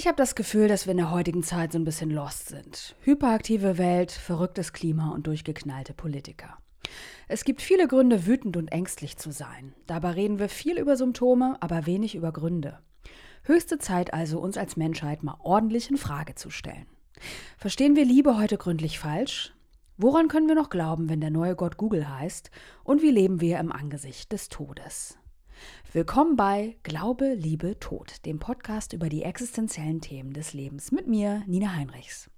Ich habe das Gefühl, dass wir in der heutigen Zeit so ein bisschen lost sind. Hyperaktive Welt, verrücktes Klima und durchgeknallte Politiker. Es gibt viele Gründe, wütend und ängstlich zu sein. Dabei reden wir viel über Symptome, aber wenig über Gründe. Höchste Zeit also, uns als Menschheit mal ordentlich in Frage zu stellen. Verstehen wir Liebe heute gründlich falsch? Woran können wir noch glauben, wenn der neue Gott Google heißt? Und wie leben wir im Angesicht des Todes? Willkommen bei Glaube, Liebe, Tod, dem Podcast über die existenziellen Themen des Lebens mit mir, Nina Heinrichs.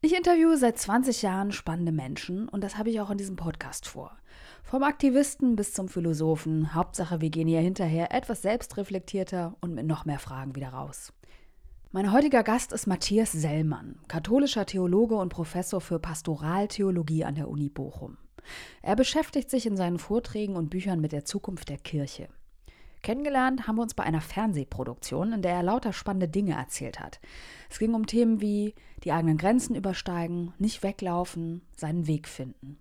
Ich interviewe seit 20 Jahren spannende Menschen und das habe ich auch in diesem Podcast vor. Vom Aktivisten bis zum Philosophen, Hauptsache wir gehen hier hinterher etwas selbstreflektierter und mit noch mehr Fragen wieder raus. Mein heutiger Gast ist Matthias Sellmann, katholischer Theologe und Professor für Pastoraltheologie an der Uni Bochum. Er beschäftigt sich in seinen Vorträgen und Büchern mit der Zukunft der Kirche. Kennengelernt haben wir uns bei einer Fernsehproduktion, in der er lauter spannende Dinge erzählt hat. Es ging um Themen wie die eigenen Grenzen übersteigen, nicht weglaufen, seinen Weg finden.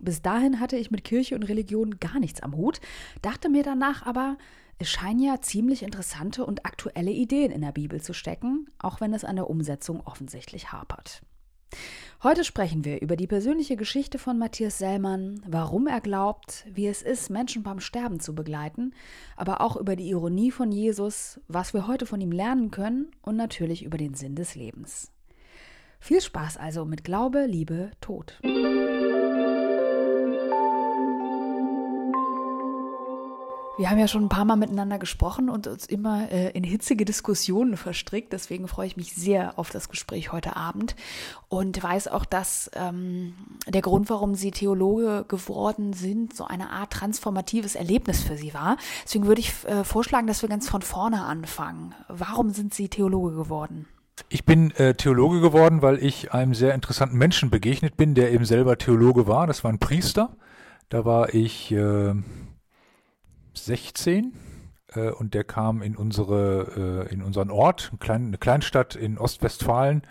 Bis dahin hatte ich mit Kirche und Religion gar nichts am Hut, dachte mir danach aber, es scheinen ja ziemlich interessante und aktuelle Ideen in der Bibel zu stecken, auch wenn es an der Umsetzung offensichtlich hapert. Heute sprechen wir über die persönliche Geschichte von Matthias Sellmann, warum er glaubt, wie es ist, Menschen beim Sterben zu begleiten, aber auch über die Ironie von Jesus, was wir heute von ihm lernen können und natürlich über den Sinn des Lebens. Viel Spaß also mit Glaube, Liebe, Tod. Wir haben ja schon ein paar Mal miteinander gesprochen und uns immer äh, in hitzige Diskussionen verstrickt. Deswegen freue ich mich sehr auf das Gespräch heute Abend und weiß auch, dass ähm, der Grund, warum Sie Theologe geworden sind, so eine Art transformatives Erlebnis für Sie war. Deswegen würde ich äh, vorschlagen, dass wir ganz von vorne anfangen. Warum sind Sie Theologe geworden? Ich bin äh, Theologe geworden, weil ich einem sehr interessanten Menschen begegnet bin, der eben selber Theologe war. Das war ein Priester. Da war ich äh, 16 äh, und der kam in unsere äh, in unseren Ort, eine, kleine, eine Kleinstadt in Ostwestfalen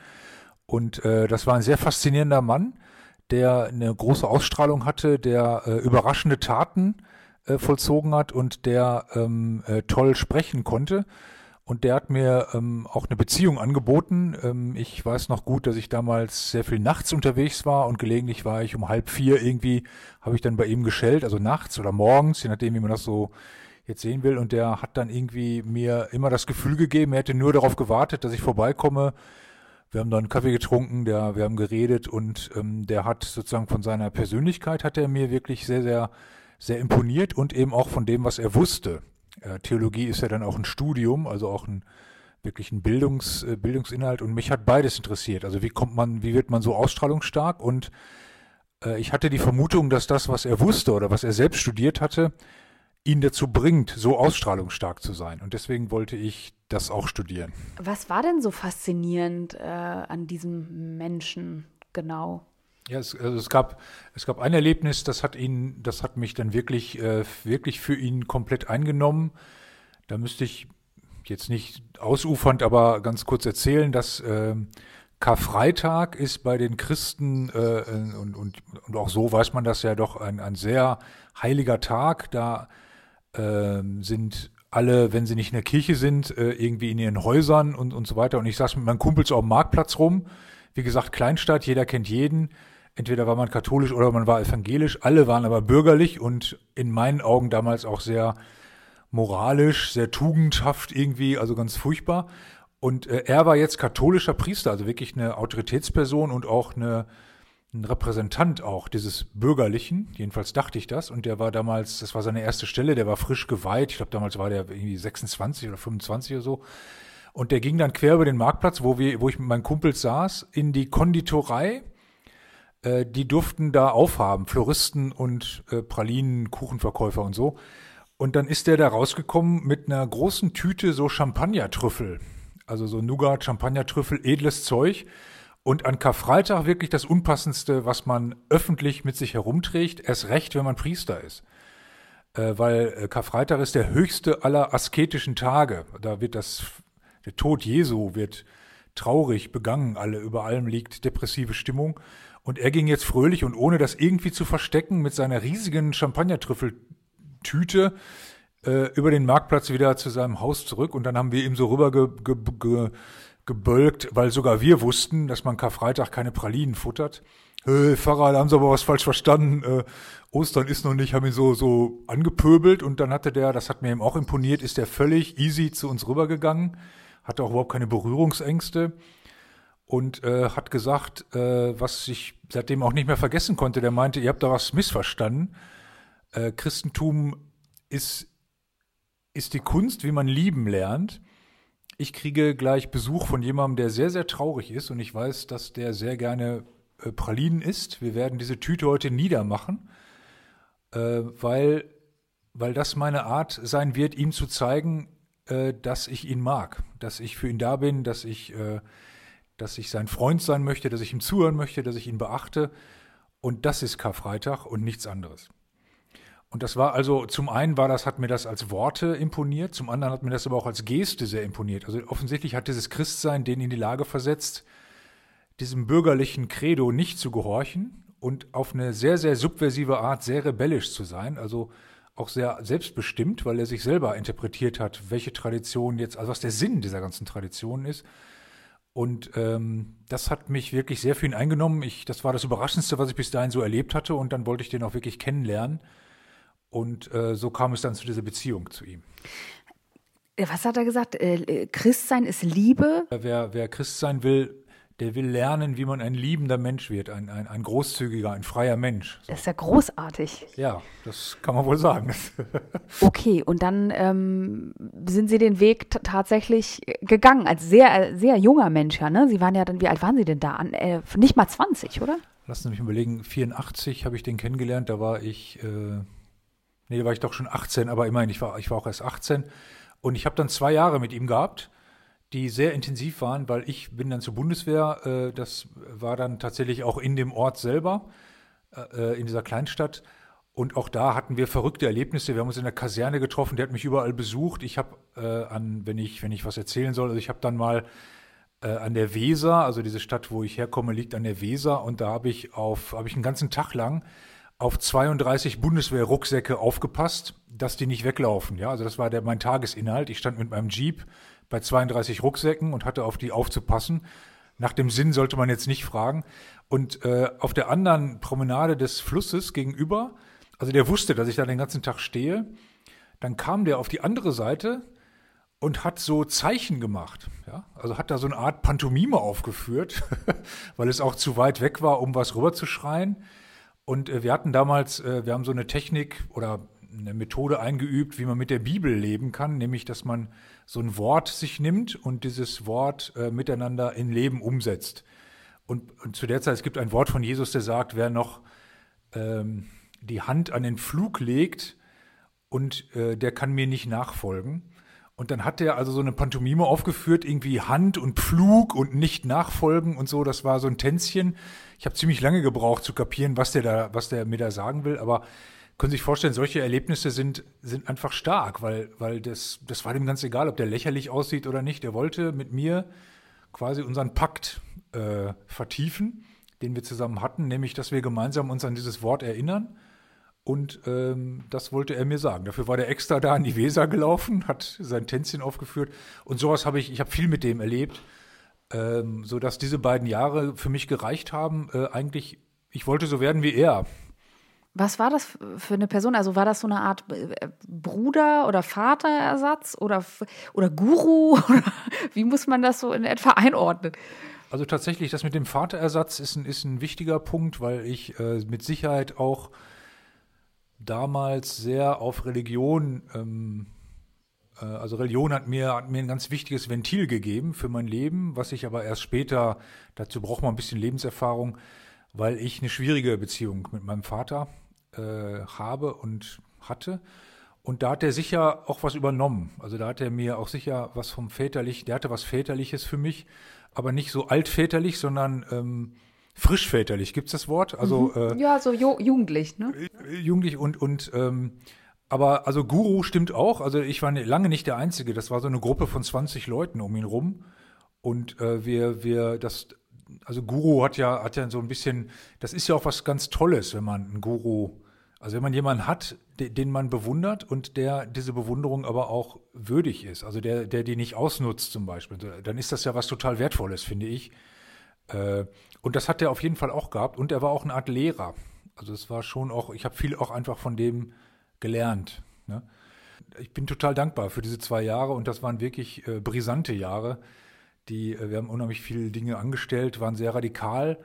und äh, das war ein sehr faszinierender Mann, der eine große Ausstrahlung hatte, der äh, überraschende Taten äh, vollzogen hat und der ähm, äh, toll sprechen konnte. Und der hat mir ähm, auch eine Beziehung angeboten. Ähm, ich weiß noch gut, dass ich damals sehr viel nachts unterwegs war und gelegentlich war ich um halb vier irgendwie, habe ich dann bei ihm geschellt, also nachts oder morgens, je nachdem, wie man das so jetzt sehen will. Und der hat dann irgendwie mir immer das Gefühl gegeben, er hätte nur darauf gewartet, dass ich vorbeikomme. Wir haben dann Kaffee getrunken, der, wir haben geredet und ähm, der hat sozusagen von seiner Persönlichkeit hat er mir wirklich sehr, sehr, sehr imponiert und eben auch von dem, was er wusste. Äh, Theologie ist ja dann auch ein Studium, also auch ein wirklich ein Bildungs, äh, Bildungsinhalt und mich hat beides interessiert. Also wie kommt man, wie wird man so ausstrahlungsstark und äh, ich hatte die Vermutung, dass das, was er wusste oder was er selbst studiert hatte, ihn dazu bringt, so ausstrahlungsstark zu sein. Und deswegen wollte ich das auch studieren. Was war denn so faszinierend äh, an diesem Menschen genau? Ja, es, also es gab es gab ein Erlebnis, das hat ihn, das hat mich dann wirklich äh, wirklich für ihn komplett eingenommen. Da müsste ich jetzt nicht ausufernd, aber ganz kurz erzählen, dass äh, Karfreitag ist bei den Christen äh, und, und, und auch so weiß man das ja doch ein, ein sehr heiliger Tag. Da äh, sind alle, wenn sie nicht in der Kirche sind, äh, irgendwie in ihren Häusern und, und so weiter. Und ich saß mit meinen Kumpels auf dem Marktplatz rum. Wie gesagt, Kleinstadt, jeder kennt jeden. Entweder war man katholisch oder man war evangelisch. Alle waren aber bürgerlich und in meinen Augen damals auch sehr moralisch, sehr tugendhaft irgendwie, also ganz furchtbar. Und äh, er war jetzt katholischer Priester, also wirklich eine Autoritätsperson und auch eine, ein Repräsentant auch dieses Bürgerlichen. Jedenfalls dachte ich das. Und der war damals, das war seine erste Stelle, der war frisch geweiht. Ich glaube, damals war der irgendwie 26 oder 25 oder so. Und der ging dann quer über den Marktplatz, wo, wir, wo ich mit meinen Kumpels saß, in die Konditorei äh, die durften da aufhaben, Floristen und äh, Pralinen, Kuchenverkäufer und so. Und dann ist der da rausgekommen mit einer großen Tüte so Champagnertrüffel. Also so Nougat, Champagnertrüffel, edles Zeug. Und an Karfreitag wirklich das Unpassendste, was man öffentlich mit sich herumträgt, erst recht, wenn man Priester ist. Äh, weil äh, Karfreitag ist der höchste aller asketischen Tage. Da wird das, der Tod Jesu wird traurig begangen, alle, über allem liegt depressive Stimmung. Und er ging jetzt fröhlich und ohne das irgendwie zu verstecken mit seiner riesigen Champagnertrüffeltüte äh, über den Marktplatz wieder zu seinem Haus zurück und dann haben wir ihm so rüber ge, ge, ge, gebölkt, weil sogar wir wussten, dass man Karfreitag keine Pralinen futtert. Hey, Pfarrer, da haben sie aber was falsch verstanden. Äh, Ostern ist noch nicht, haben ihn so, so angepöbelt und dann hatte der, das hat mir eben auch imponiert, ist der völlig easy zu uns rübergegangen, hatte auch überhaupt keine Berührungsängste und äh, hat gesagt, äh, was ich seitdem auch nicht mehr vergessen konnte. Der meinte, ihr habt da was missverstanden. Äh, Christentum ist, ist die Kunst, wie man lieben lernt. Ich kriege gleich Besuch von jemandem, der sehr, sehr traurig ist und ich weiß, dass der sehr gerne äh, Pralinen isst. Wir werden diese Tüte heute niedermachen, äh, weil, weil das meine Art sein wird, ihm zu zeigen, äh, dass ich ihn mag, dass ich für ihn da bin, dass ich äh, dass ich sein Freund sein möchte, dass ich ihm zuhören möchte, dass ich ihn beachte. Und das ist Karfreitag und nichts anderes. Und das war also, zum einen war das, hat mir das als Worte imponiert, zum anderen hat mir das aber auch als Geste sehr imponiert. Also offensichtlich hat dieses Christsein den in die Lage versetzt, diesem bürgerlichen Credo nicht zu gehorchen und auf eine sehr, sehr subversive Art sehr rebellisch zu sein. Also auch sehr selbstbestimmt, weil er sich selber interpretiert hat, welche Tradition jetzt, also was der Sinn dieser ganzen Tradition ist und ähm, das hat mich wirklich sehr für ihn eingenommen. Ich, das war das Überraschendste, was ich bis dahin so erlebt hatte. Und dann wollte ich den auch wirklich kennenlernen. Und äh, so kam es dann zu dieser Beziehung zu ihm. Was hat er gesagt? Äh, Christsein ist Liebe? Wer, wer Christ sein will, der will lernen, wie man ein liebender Mensch wird, ein, ein, ein großzügiger, ein freier Mensch. So. Das ist ja großartig. Ja, das kann man wohl sagen. okay, und dann ähm, sind Sie den Weg tatsächlich gegangen, als sehr, sehr junger Mensch, ja, ne? Sie waren ja dann, wie alt waren Sie denn da? An, äh, nicht mal 20, oder? Lassen Sie mich überlegen, 84 habe ich den kennengelernt, da war ich, äh, nee, da war ich doch schon 18, aber immerhin, ich war, ich war auch erst 18. Und ich habe dann zwei Jahre mit ihm gehabt die sehr intensiv waren, weil ich bin dann zur Bundeswehr, äh, das war dann tatsächlich auch in dem Ort selber, äh, äh, in dieser Kleinstadt. Und auch da hatten wir verrückte Erlebnisse. Wir haben uns in der Kaserne getroffen, der hat mich überall besucht. Ich habe äh, an, wenn ich, wenn ich was erzählen soll, also ich habe dann mal äh, an der Weser, also diese Stadt, wo ich herkomme, liegt an der Weser und da habe ich auf, habe ich einen ganzen Tag lang auf 32 Bundeswehr-Rucksäcke aufgepasst, dass die nicht weglaufen. Ja, also das war der, mein Tagesinhalt. Ich stand mit meinem Jeep bei 32 Rucksäcken und hatte auf die aufzupassen. Nach dem Sinn sollte man jetzt nicht fragen. Und äh, auf der anderen Promenade des Flusses gegenüber, also der wusste, dass ich da den ganzen Tag stehe, dann kam der auf die andere Seite und hat so Zeichen gemacht. Ja? Also hat da so eine Art Pantomime aufgeführt, weil es auch zu weit weg war, um was rüberzuschreien. Und äh, wir hatten damals, äh, wir haben so eine Technik oder eine Methode eingeübt, wie man mit der Bibel leben kann, nämlich dass man so ein Wort sich nimmt und dieses Wort äh, miteinander in Leben umsetzt. Und, und, zu der Zeit, es gibt ein Wort von Jesus, der sagt, wer noch ähm, die Hand an den Flug legt und äh, der kann mir nicht nachfolgen. Und dann hat er also so eine Pantomime aufgeführt, irgendwie Hand und Pflug und nicht nachfolgen und so. Das war so ein Tänzchen. Ich habe ziemlich lange gebraucht zu kapieren, was der da, was der mir da sagen will. Aber können Sie sich vorstellen, solche Erlebnisse sind, sind einfach stark, weil, weil das, das war dem ganz egal, ob der lächerlich aussieht oder nicht. Er wollte mit mir quasi unseren Pakt äh, vertiefen, den wir zusammen hatten, nämlich, dass wir gemeinsam uns an dieses Wort erinnern. Und ähm, das wollte er mir sagen. Dafür war der extra da an die Weser gelaufen, hat sein Tänzchen aufgeführt. Und sowas habe ich, ich habe viel mit dem erlebt, ähm, sodass diese beiden Jahre für mich gereicht haben. Äh, eigentlich, ich wollte so werden wie er. Was war das für eine Person? Also war das so eine Art äh, Bruder- oder Vaterersatz oder, oder Guru? Wie muss man das so in etwa einordnen? Also tatsächlich, das mit dem Vaterersatz ist ein, ist ein wichtiger Punkt, weil ich äh, mit Sicherheit auch damals sehr auf Religion, ähm, äh, also Religion hat mir, hat mir ein ganz wichtiges Ventil gegeben für mein Leben, was ich aber erst später, dazu braucht man ein bisschen Lebenserfahrung, weil ich eine schwierige Beziehung mit meinem Vater äh, habe und hatte. Und da hat er sicher auch was übernommen. Also da hat er mir auch sicher was vom Väterlich, der hatte was Väterliches für mich, aber nicht so altväterlich, sondern ähm, frischväterlich. Gibt es das Wort? Also, mhm. äh, ja, so ju jugendlich, ne? Äh, jugendlich und, und ähm, aber also Guru stimmt auch. Also ich war ne, lange nicht der Einzige. Das war so eine Gruppe von 20 Leuten um ihn rum. Und äh, wir, wir, das, also Guru hat ja, hat ja so ein bisschen, das ist ja auch was ganz Tolles, wenn man einen Guru Also wenn man jemanden hat, den man bewundert und der diese Bewunderung aber auch würdig ist, also der, der die nicht ausnutzt zum Beispiel, dann ist das ja was total Wertvolles, finde ich. Äh, und das hat er auf jeden Fall auch gehabt und er war auch eine Art Lehrer. Also es war schon auch, ich habe viel auch einfach von dem gelernt. Ne? Ich bin total dankbar für diese zwei Jahre und das waren wirklich äh, brisante Jahre. Die, äh, wir haben unheimlich viele Dinge angestellt, waren sehr radikal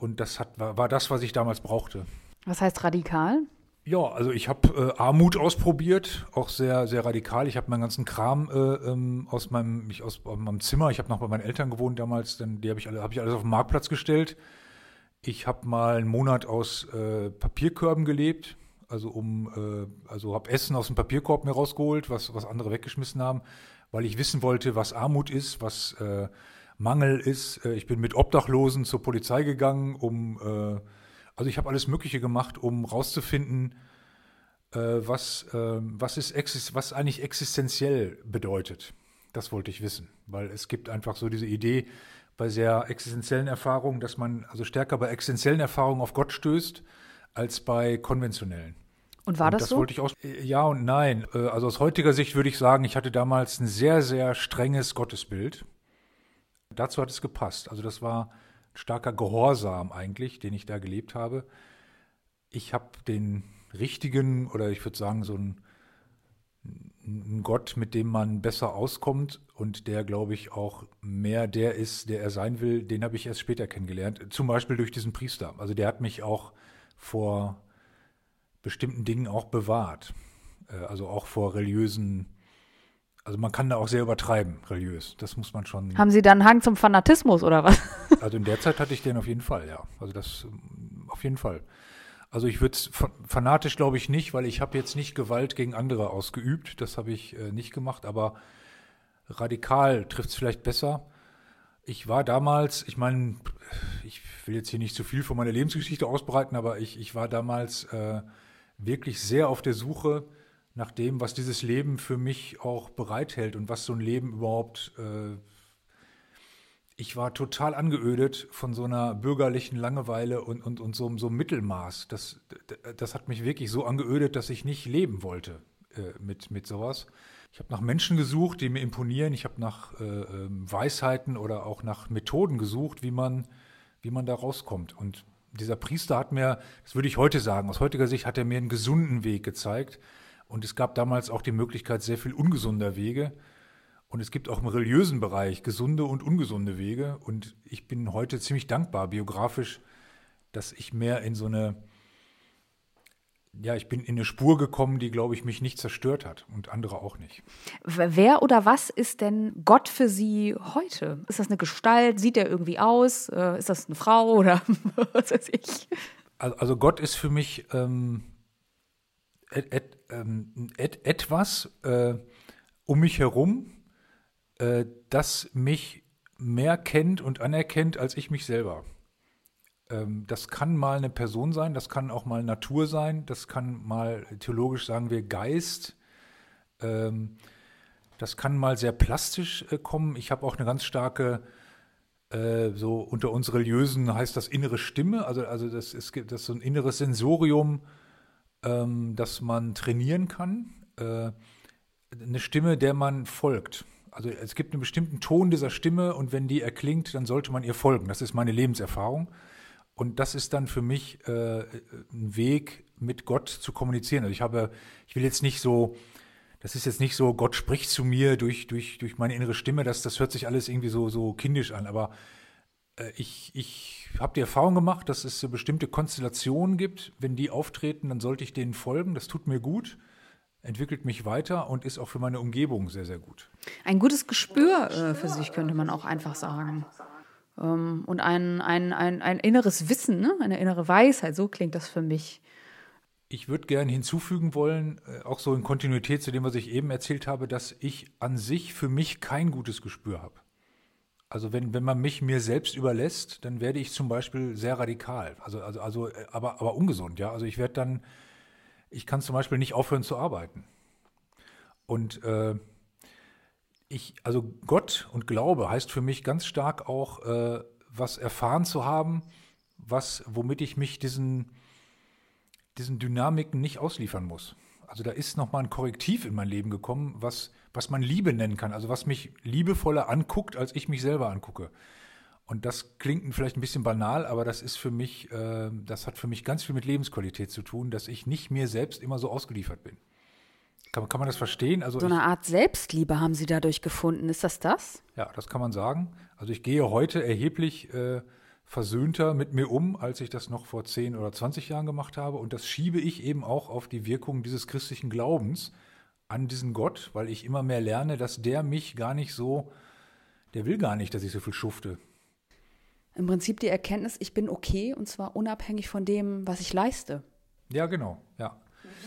und das hat, war das, was ich damals brauchte. Was heißt radikal? Ja, also ich habe äh, Armut ausprobiert, auch sehr, sehr radikal. Ich habe meinen ganzen Kram äh, ähm, aus meinem, mich aus, aus meinem Zimmer, ich habe noch bei meinen Eltern gewohnt damals, dann die habe ich habe ich alles auf den Marktplatz gestellt. Ich habe mal einen Monat aus äh, Papierkörben gelebt, also um, äh, also habe Essen aus dem Papierkorb mir rausgeholt, was, was andere weggeschmissen haben, weil ich wissen wollte, was Armut ist, was äh, Mangel ist. Äh, ich bin mit Obdachlosen zur Polizei gegangen, um also ich habe alles Mögliche gemacht, um rauszufinden, äh, was, äh, was, ist was eigentlich existenziell bedeutet. Das wollte ich wissen, weil es gibt einfach so diese Idee bei sehr existenziellen Erfahrungen, dass man also stärker bei existenziellen Erfahrungen auf Gott stößt als bei konventionellen. Und war das, das so? wollte ich aus ja und nein. Äh, also aus heutiger Sicht würde ich sagen, ich hatte damals ein sehr, sehr strenges Gottesbild. Dazu hat es gepasst. Also das war starker Gehorsam eigentlich, den ich da gelebt habe. Ich habe den richtigen oder ich würde sagen so einen, einen Gott, mit dem man besser auskommt und der, glaube ich, auch mehr der ist, der er sein will, den habe ich erst später kennengelernt. Zum Beispiel durch diesen Priester. Also der hat mich auch vor bestimmten Dingen auch bewahrt. Äh, also auch vor religiösen also man kann da auch sehr übertreiben, religiös. Das muss man schon. Haben Sie dann einen Hang zum Fanatismus oder was? Also in der Zeit hatte ich den auf jeden Fall, ja. Also das auf jeden Fall. Also ich würde es fanatisch glaube ich nicht, weil ich habe jetzt nicht Gewalt gegen andere ausgeübt. Das habe ich äh, nicht gemacht, aber radikal trifft es vielleicht besser. Ich war damals, ich meine, ich will jetzt hier nicht zu viel von meiner Lebensgeschichte ausbreiten, aber ich, ich war damals äh, wirklich sehr auf der Suche nach dem, was dieses Leben für mich auch bereithält und was so ein Leben überhaupt. Äh, ich war total angeödet von so einer bürgerlichen Langeweile und, und, und so, so einem Mittelmaß. Das, das hat mich wirklich so angeödet, dass ich nicht leben wollte äh, mit, mit sowas. Ich habe nach Menschen gesucht, die mir imponieren. Ich habe nach äh, ähm, Weisheiten oder auch nach Methoden gesucht, wie man, wie man da rauskommt. Und dieser Priester hat mir, das würde ich heute sagen, aus heutiger Sicht hat er mir einen gesunden Weg gezeigt und es gab damals auch die Möglichkeit sehr viel ungesunder Wege. Und es gibt auch im religiösen Bereich gesunde und ungesunde Wege. Und ich bin heute ziemlich dankbar, biografisch, dass ich mehr in so eine, ja, ich bin in eine Spur gekommen, die, glaube ich, mich nicht zerstört hat und andere auch nicht. Wer oder was ist denn Gott für Sie heute? Ist das eine Gestalt? Sieht er irgendwie aus? Äh, ist das eine Frau oder was weiß ich? Also, Gott ist für mich ähm, et, et, ähm, et, etwas äh, um mich herum, äh, das mich mehr kennt und anerkennt als ich mich selber. Ähm, das kann mal eine Person sein, das kann auch mal Natur sein, das kann mal theologisch sagen wir Geist. Ähm, das kann mal sehr plastisch äh, kommen. Ich habe auch eine ganz starke äh, so unter uns Religiösen heißt das innere Stimme, also, also das ist das ist so ein inneres Sensorium, ähm, dass man trainieren kann. Äh, eine Stimme, der man folgt. Also es gibt einen bestimmten Ton dieser Stimme und wenn die erklingt, dann sollte man ihr folgen. Das ist meine Lebenserfahrung. Und das ist dann für mich äh, ein Weg, mit Gott zu kommunizieren. Also ich habe, ich will jetzt nicht so, das ist jetzt nicht so, Gott spricht zu mir durch, durch, durch meine innere Stimme, das, das hört sich alles irgendwie so, so kindisch an, aber ich, ich habe die Erfahrung gemacht, dass es so bestimmte Konstellationen gibt. Wenn die auftreten, dann sollte ich denen folgen. Das tut mir gut, entwickelt mich weiter und ist auch für meine Umgebung sehr, sehr gut. Ein gutes Gespür äh, für sich, könnte man auch einfach sagen. Ähm, und ein, ein, ein, ein inneres Wissen, ne? eine innere Weisheit, so klingt das für mich. Ich würde gerne hinzufügen wollen, äh, auch so in Kontinuität zu dem, was ich eben erzählt habe, dass ich an sich für mich kein gutes Gespür habe. Also wenn, wenn man mich mir selbst überlässt, dann werde ich zum Beispiel sehr radikal. Also, also, also äh, aber, aber ungesund, ja. Also ich werde dann, ich kann zum Beispiel nicht aufhören zu arbeiten. Und äh, ich, also Gott und Glaube heißt für mich ganz stark auch, äh, was erfahren zu haben, was, womit ich mich diesen, diesen Dynamiken nicht ausliefern muss. Also da ist nochmal ein Korrektiv in mein Leben gekommen, was, was man Liebe nennen kann. Also was mich liebevoller anguckt, als ich mich selber angucke. Und das klingt vielleicht ein bisschen banal, aber das ist für mich, äh, das hat für mich ganz viel mit Lebensqualität zu tun, dass ich nicht mir selbst immer so ausgeliefert bin. Kann, kann man das verstehen? Also so eine ich, Art Selbstliebe haben Sie dadurch gefunden. Ist das das? Ja, das kann man sagen. Also ich gehe heute erheblich äh, versöhnter mit mir um, als ich das noch vor 10 oder 20 Jahren gemacht habe. Und das schiebe ich eben auch auf die Wirkung dieses christlichen Glaubens an diesen Gott, weil ich immer mehr lerne, dass der mich gar nicht so, der will gar nicht, dass ich so viel schufte. Im Prinzip die Erkenntnis, ich bin okay und zwar unabhängig von dem, was ich leiste. Ja, genau, ja.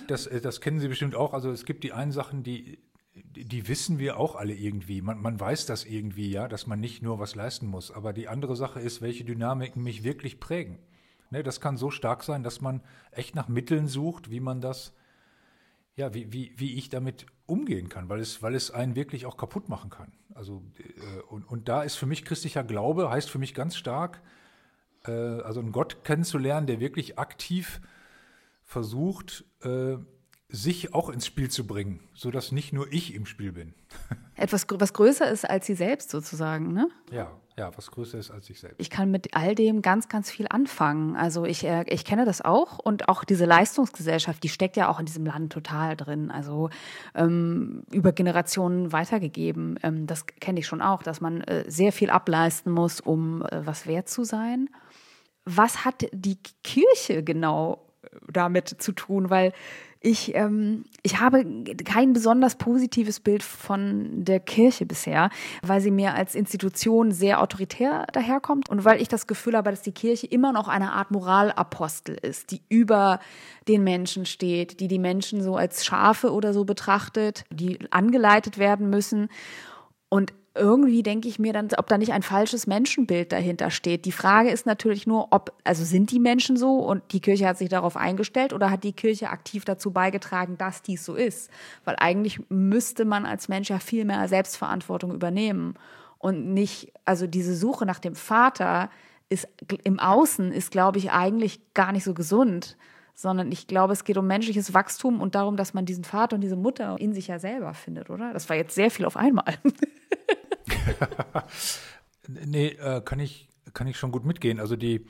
Das, äh, das kennen Sie bestimmt auch. Also es gibt die einen Sachen, die, die wissen wir auch alle irgendwie. Man, man weiß das irgendwie, ja, dass man nicht nur was leisten muss. Aber die andere Sache ist, welche Dynamiken mich wirklich prägen. Ne, das kann so stark sein, dass man echt nach Mitteln sucht, wie man das, ja, wie, wie, wie ich damit umgehen kann, weil es, weil es einen wirklich auch kaputt machen kann. Also, äh, und, und da ist für mich christlicher Glaube, heißt für mich ganz stark, äh, also einen Gott kennenzulernen, der wirklich aktiv versucht, äh, sich auch ins Spiel zu bringen, sodass nicht nur ich im Spiel bin. Etwas, was größer ist als sie selbst sozusagen, ne? Ja, ja, was größer ist als ich selbst. Ich kann mit all dem ganz, ganz viel anfangen. Also ich, äh, ich kenne das auch und auch diese Leistungsgesellschaft, die steckt ja auch in diesem Land total drin. Also ähm, über Generationen weitergegeben. Ähm, das kenne ich schon auch, dass man äh, sehr viel ableisten muss, um äh, was wert zu sein. Was hat die Kirche genau damit zu tun? Weil ich, ähm, ich habe kein besonders positives Bild von der Kirche bisher, weil sie mir als Institution sehr autoritär daherkommt und weil ich das Gefühl habe, dass die Kirche immer noch eine Art Moralapostel ist, die über den Menschen steht, die die Menschen so als Schafe oder so betrachtet, die angeleitet werden müssen. Und irgendwie denke ich mir dann, ob da nicht ein falsches Menschenbild dahinter steht. Die Frage ist natürlich nur, ob, also sind die Menschen so und die Kirche hat sich darauf eingestellt oder hat die Kirche aktiv dazu beigetragen, dass dies so ist? Weil eigentlich müsste man als Mensch ja viel mehr Selbstverantwortung übernehmen und nicht, also diese Suche nach dem Vater ist im Außen ist, glaube ich, eigentlich gar nicht so gesund sondern ich glaube, es geht um menschliches Wachstum und darum, dass man diesen Vater und diese Mutter in sich ja selber findet, oder? Das war jetzt sehr viel auf einmal. nee, äh, kann ich, kann ich schon gut mitgehen. Also die,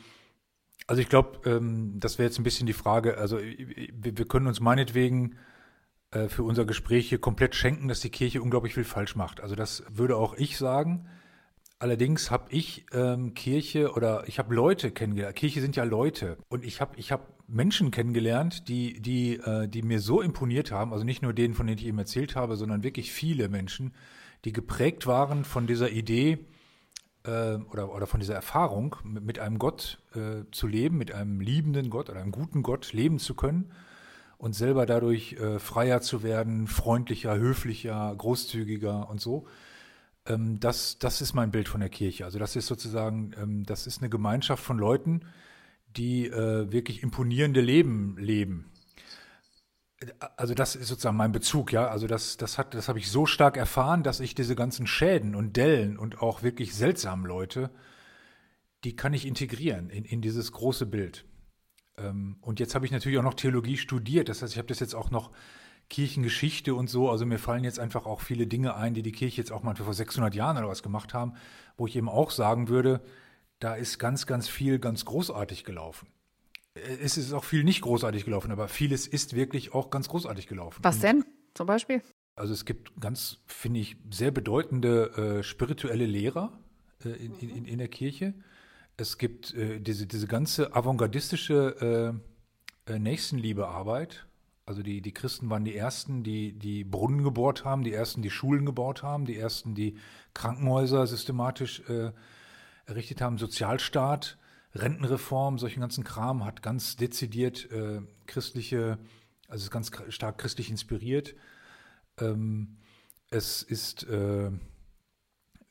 also ich glaube, ähm, das wäre jetzt ein bisschen die Frage, also wir, wir können uns meinetwegen äh, für unser Gespräch hier komplett schenken, dass die Kirche unglaublich viel falsch macht. Also das würde auch ich sagen. Allerdings habe ich ähm, Kirche oder ich habe Leute kennengelernt. Kirche sind ja Leute und ich habe ich hab Menschen kennengelernt, die die äh, die mir so imponiert haben. Also nicht nur denen, von denen ich eben erzählt habe, sondern wirklich viele Menschen, die geprägt waren von dieser Idee äh, oder, oder von dieser Erfahrung, mit, mit einem Gott äh, zu leben, mit einem liebenden Gott oder einem guten Gott leben zu können und selber dadurch äh, freier zu werden, freundlicher, höflicher, großzügiger und so. Ähm, das, das ist mein Bild von der Kirche. Also das ist sozusagen, ähm, das ist eine Gemeinschaft von Leuten, die äh, wirklich imponierende Leben leben also das ist sozusagen mein Bezug, ja. Also das, das hat, das habe ich so stark erfahren, dass ich diese ganzen Schäden und Dellen und auch wirklich seltsamen Leute, die kann ich integrieren in, in dieses große Bild. Ähm, und jetzt habe ich natürlich auch noch Theologie studiert. Das heißt, ich habe das jetzt auch noch Kirchengeschichte und so. Also mir fallen jetzt einfach auch viele Dinge ein, die die Kirche jetzt auch mal vor 600 Jahren oder was gemacht haben, wo ich eben auch sagen würde, da ist ganz, ganz viel ganz großartig gelaufen es ist auch viel nicht großartig gelaufen, aber vieles ist wirklich auch ganz großartig gelaufen. Was denn zum Beispiel? Also es gibt ganz, finde ich, sehr bedeutende äh, spirituelle Lehrer äh, in, in, in, der Kirche. Es gibt äh, diese, diese ganze avantgardistische äh, äh, Nächstenliebearbeit. Also die, die Christen waren die Ersten, die die Brunnen gebohrt haben, die Ersten, die Schulen gebaut haben, die Ersten, die Krankenhäuser systematisch äh, errichtet haben, Sozialstaat Rentenreform, solchen ganzen Kram hat ganz dezidiert äh, christliche, also ist ganz stark christlich inspiriert. Ähm, es ist äh,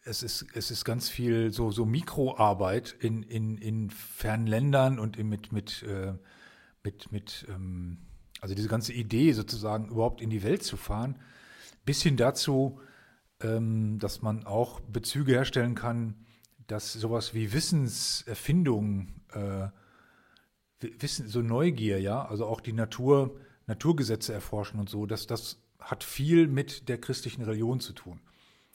es ist, es ist ganz viel so, so Mikroarbeit in, in, in fernen Ländern und in, mit, mit, äh, mit, mit ähm, also diese ganze Idee sozusagen überhaupt in die Welt zu fahren, bis hin dazu, ähm, dass man auch Bezüge herstellen kann dass sowas wie Wissenserfindung, äh, Wissen, so Neugier, ja, also auch die Natur, Naturgesetze erforschen und so, dass das hat viel mit der christlichen Religion zu tun.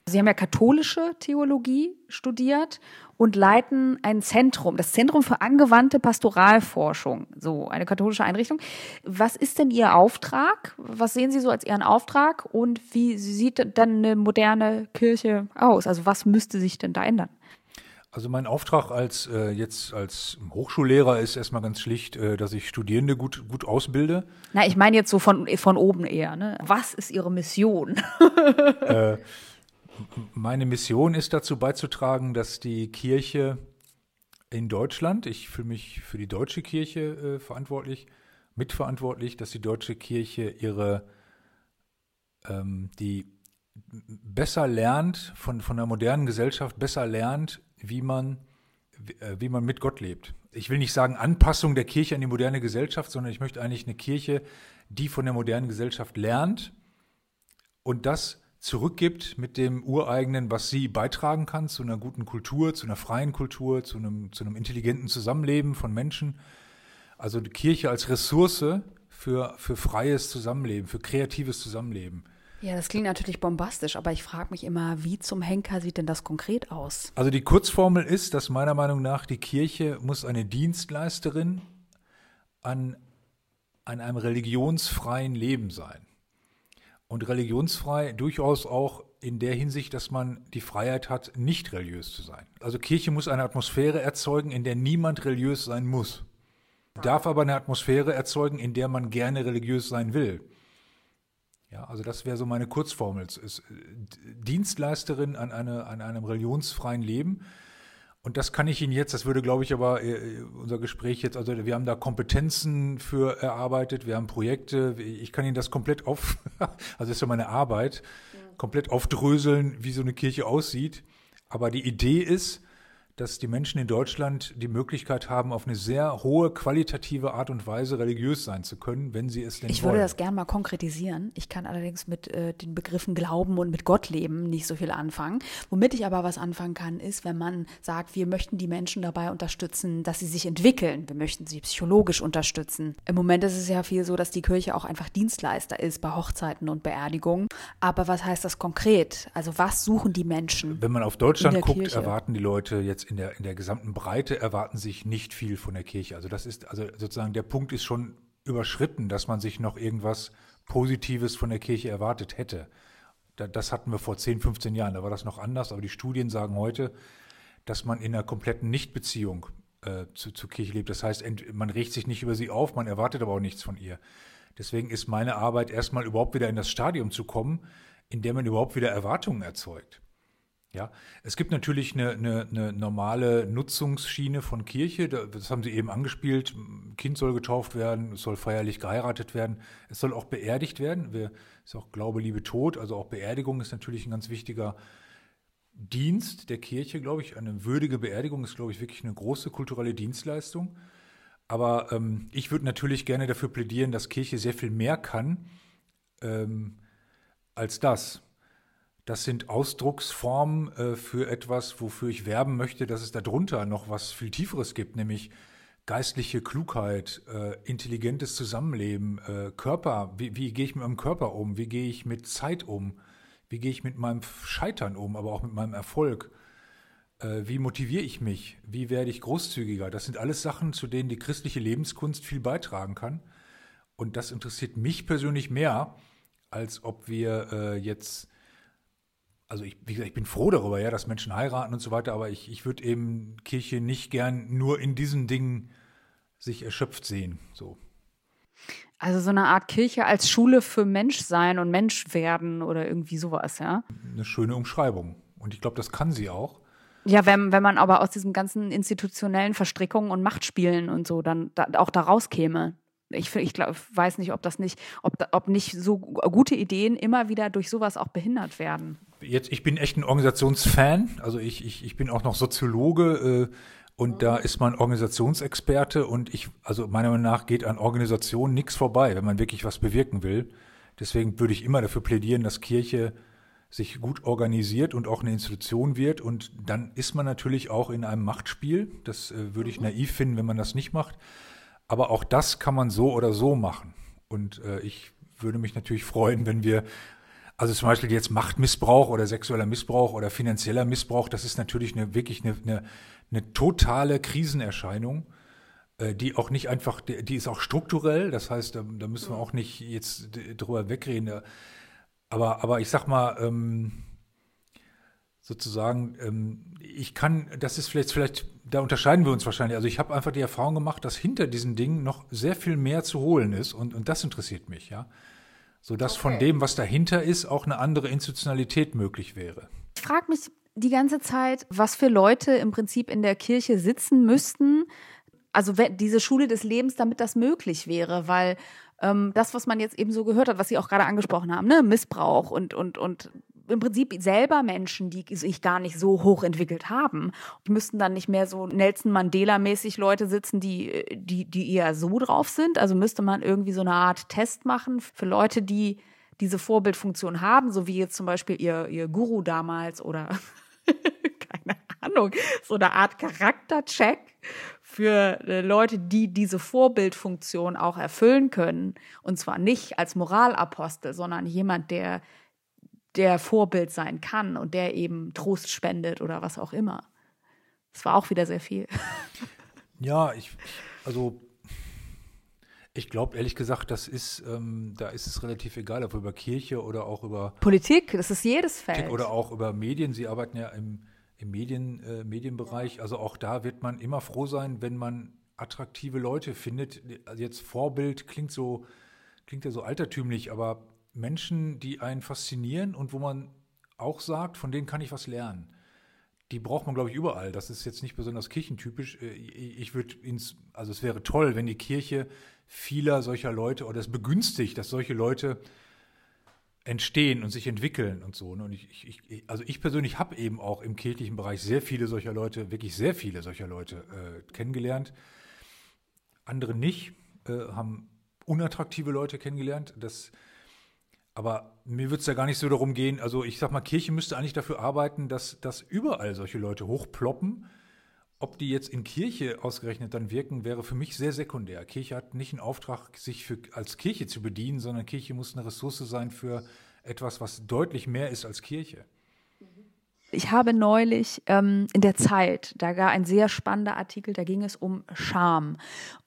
Sie haben ja katholische Theologie studiert und leiten ein Zentrum, das Zentrum für angewandte Pastoralforschung, so eine katholische Einrichtung. Was ist denn Ihr Auftrag? Was sehen Sie so als Ihren Auftrag und wie sieht dann eine moderne Kirche aus? Also was müsste sich denn da ändern? Also mein Auftrag als äh, jetzt als Hochschullehrer ist erstmal ganz schlicht, äh, dass ich Studierende gut, gut ausbilde. Na, ich meine jetzt so von, von oben eher. Ne? Was ist Ihre Mission? äh, meine Mission ist dazu beizutragen, dass die Kirche in Deutschland, ich fühle mich für die deutsche Kirche äh, verantwortlich, mitverantwortlich, dass die deutsche Kirche ihre, ähm, die besser lernt, von, von der modernen Gesellschaft besser lernt, wie man, äh, wie man mit Gott lebt. Ich will nicht sagen Anpassung der Kirche an die moderne Gesellschaft, sondern ich möchte eigentlich eine Kirche, die von der modernen Gesellschaft lernt und das zurückgibt mit dem Ureigenen, was sie beitragen kann zu einer guten Kultur, zu einer freien Kultur, zu einem, zu einem intelligenten Zusammenleben von Menschen. Also die Kirche als Ressource für, für freies Zusammenleben, für kreatives Zusammenleben. Ja, das klingt natürlich bombastisch, aber ich frage mich immer, wie zum Henker sieht denn das konkret aus? Also die Kurzformel ist, dass meiner Meinung nach die Kirche muss eine Dienstleisterin an, an einem religionsfreien Leben sein und religionsfrei durchaus auch in der Hinsicht, dass man die Freiheit hat, nicht religiös zu sein. Also Kirche muss eine Atmosphäre erzeugen, in der niemand religiös sein muss. Darf aber eine Atmosphäre erzeugen, in der man gerne religiös sein will. Ja, also das wäre so meine Kurzformel. Ist Dienstleisterin an, eine, an einem religionsfreien Leben und das kann ich Ihnen jetzt, das würde, glaube ich, aber äh, unser Gespräch jetzt, also wir haben da Kompetenzen für erarbeitet, wir haben Projekte, ich kann Ihnen das komplett auf, also das ist ja meine Arbeit, komplett aufdröseln, wie so eine Kirche aussieht. Aber die Idee ist, dass die Menschen in Deutschland die Möglichkeit haben, auf eine sehr hohe qualitative Art und Weise religiös sein zu können, wenn sie es denn Ich wollen. würde das gerne mal konkretisieren. Ich kann allerdings mit äh, den Begriffen Glauben und mit Gott leben nicht so viel anfangen. Womit ich aber was anfangen kann, ist, wenn man sagt, wir möchten die Menschen dabei unterstützen, dass sie sich entwickeln. Wir möchten sie psychologisch unterstützen. Im Moment ist es ja viel so, dass die Kirche auch einfach Dienstleister ist bei Hochzeiten und Beerdigungen. Aber was heißt das konkret? Also was suchen die Menschen? Wenn man auf Deutschland guckt, Kirche? erwarten die Leute jetzt in der, in der gesamten Breite erwarten sich nicht viel von der Kirche. Also das ist, also sozusagen der Punkt ist schon überschritten, dass man sich noch irgendwas Positives von der Kirche erwartet hätte. das hatten wir vor 10, 15 Jahren, da war das noch anders, aber die Studien sagen heute, dass man in einer kompletten Nichtbeziehung äh, zu, zur Kirche lebt. Das heißt, man regt sich nicht über sie auf, man erwartet aber auch nichts von ihr. Deswegen ist meine Arbeit erstmal überhaupt wieder in das Stadium zu kommen, in dem man überhaupt wieder Erwartungen erzeugt. Ja, es gibt natürlich eine, eine, eine, normale Nutzungsschiene von Kirche. Das haben Sie eben angespielt. Kind soll getauft werden, es soll feierlich geheiratet werden, es soll auch beerdigt werden. Es ist auch Glaube, Liebe, Tod. Also auch Beerdigung ist natürlich ein ganz wichtiger Dienst der Kirche, glaube ich. Eine würdige Beerdigung ist, glaube ich, wirklich eine große kulturelle Dienstleistung. Aber ähm, ich würde natürlich gerne dafür plädieren, dass Kirche sehr viel mehr kann ähm, als das. Das sind Ausdrucksformen äh, für etwas, wofür ich werben möchte, dass es darunter noch was viel Tieferes gibt, nämlich geistliche Klugheit, äh, intelligentes Zusammenleben, äh, Körper. Wie, wie gehe ich mit meinem Körper um? Wie gehe ich mit Zeit um? Wie gehe ich mit meinem Scheitern um, aber auch mit meinem Erfolg? Wie motiviere ich mich? Wie werde ich großzügiger? Das sind alles Sachen, zu denen die christliche Lebenskunst viel beitragen kann. Und das interessiert mich persönlich mehr, als ob wir jetzt also ich, wie gesagt, ich bin froh darüber, ja, dass Menschen heiraten und so weiter, aber ich, ich würde eben Kirche nicht gern nur in diesen Dingen sich erschöpft sehen. So. Also so eine Art Kirche als Schule für Menschsein und Menschwerden oder irgendwie sowas, ja? Eine schöne Umschreibung. Und ich glaube, das kann sie auch. Ja, wenn, wenn man aber aus diesen ganzen institutionellen Verstrickungen und Machtspielen und so dann da, auch da rauskäme ich, ich glaub, weiß nicht, ob das nicht, ob, ob nicht so gute Ideen immer wieder durch sowas auch behindert werden. Jetzt, ich bin echt ein Organisationsfan, also ich, ich, ich bin auch noch Soziologe äh, und mhm. da ist man Organisationsexperte und ich, also meiner Meinung nach geht an Organisationen nichts vorbei, wenn man wirklich was bewirken will. Deswegen würde ich immer dafür plädieren, dass Kirche sich gut organisiert und auch eine Institution wird. Und dann ist man natürlich auch in einem Machtspiel. Das äh, würde ich mhm. naiv finden, wenn man das nicht macht. Aber auch das kann man so oder so machen. Und äh, ich würde mich natürlich freuen, wenn wir, also zum Beispiel jetzt Machtmissbrauch oder sexueller Missbrauch oder finanzieller Missbrauch, das ist natürlich eine, wirklich eine, eine, eine totale Krisenerscheinung, äh, die auch nicht einfach, die ist auch strukturell, das heißt, da, da müssen wir auch nicht jetzt drüber wegreden. Aber, aber ich sag mal, ähm, sozusagen, ähm, ich kann, das ist vielleicht, vielleicht, da unterscheiden wir uns wahrscheinlich. Also ich habe einfach die Erfahrung gemacht, dass hinter diesen Dingen noch sehr viel mehr zu holen ist und, und das interessiert mich, ja. Sodass okay. von dem, was dahinter ist, auch eine andere Institutionalität möglich wäre. Ich frage mich die ganze Zeit, was für Leute im Prinzip in der Kirche sitzen müssten, also diese Schule des Lebens, damit das möglich wäre, weil ähm, das, was man jetzt eben so gehört hat, was Sie auch gerade angesprochen haben, ne, Missbrauch und, und, und im Prinzip selber Menschen, die sich gar nicht so hoch entwickelt haben, müssten dann nicht mehr so Nelson Mandela-mäßig Leute sitzen, die, die, die eher so drauf sind. Also müsste man irgendwie so eine Art Test machen für Leute, die diese Vorbildfunktion haben, so wie jetzt zum Beispiel ihr, ihr Guru damals oder keine Ahnung, so eine Art Charaktercheck für äh, Leute, die diese Vorbildfunktion auch erfüllen können. Und zwar nicht als Moralapostel, sondern jemand, der der Vorbild sein kann und der eben Trost spendet oder was auch immer. Das war auch wieder sehr viel. Ja, ich, also ich glaube ehrlich gesagt, das ist, ähm, da ist es relativ egal, ob über Kirche oder auch über Politik, das ist jedes Feld. Oder auch über Medien. Sie arbeiten ja im, im Medien, äh, Medienbereich. Also auch da wird man immer froh sein, wenn man attraktive Leute findet. Also jetzt Vorbild klingt so, klingt ja so altertümlich, aber Menschen, die einen faszinieren und wo man auch sagt, von denen kann ich was lernen. Die braucht man, glaube ich, überall. Das ist jetzt nicht besonders kirchentypisch. Äh, ich würde ins, also es wäre toll, wenn die Kirche vieler solcher Leute oder es begünstigt, dass solche Leute entstehen und sich entwickeln und so. Ne? Und ich, ich, also ich persönlich habe eben auch im kirchlichen Bereich sehr viele solcher Leute, wirklich sehr viele solcher Leute äh, kennengelernt. Andere nicht, äh, haben unattraktive Leute kennengelernt. Das aber mir würde es ja gar nicht so darum gehen, also ich sag mal, Kirche müsste eigentlich dafür arbeiten, dass, dass überall solche Leute hochploppen. Ob die jetzt in Kirche ausgerechnet dann wirken, wäre für mich sehr sekundär. Kirche hat nicht einen Auftrag, sich für, als Kirche zu bedienen, sondern Kirche muss eine Ressource sein für etwas, was deutlich mehr ist als Kirche. Ich habe neulich ähm, in der Zeit, da war ein sehr spannender Artikel, da ging es um Scham.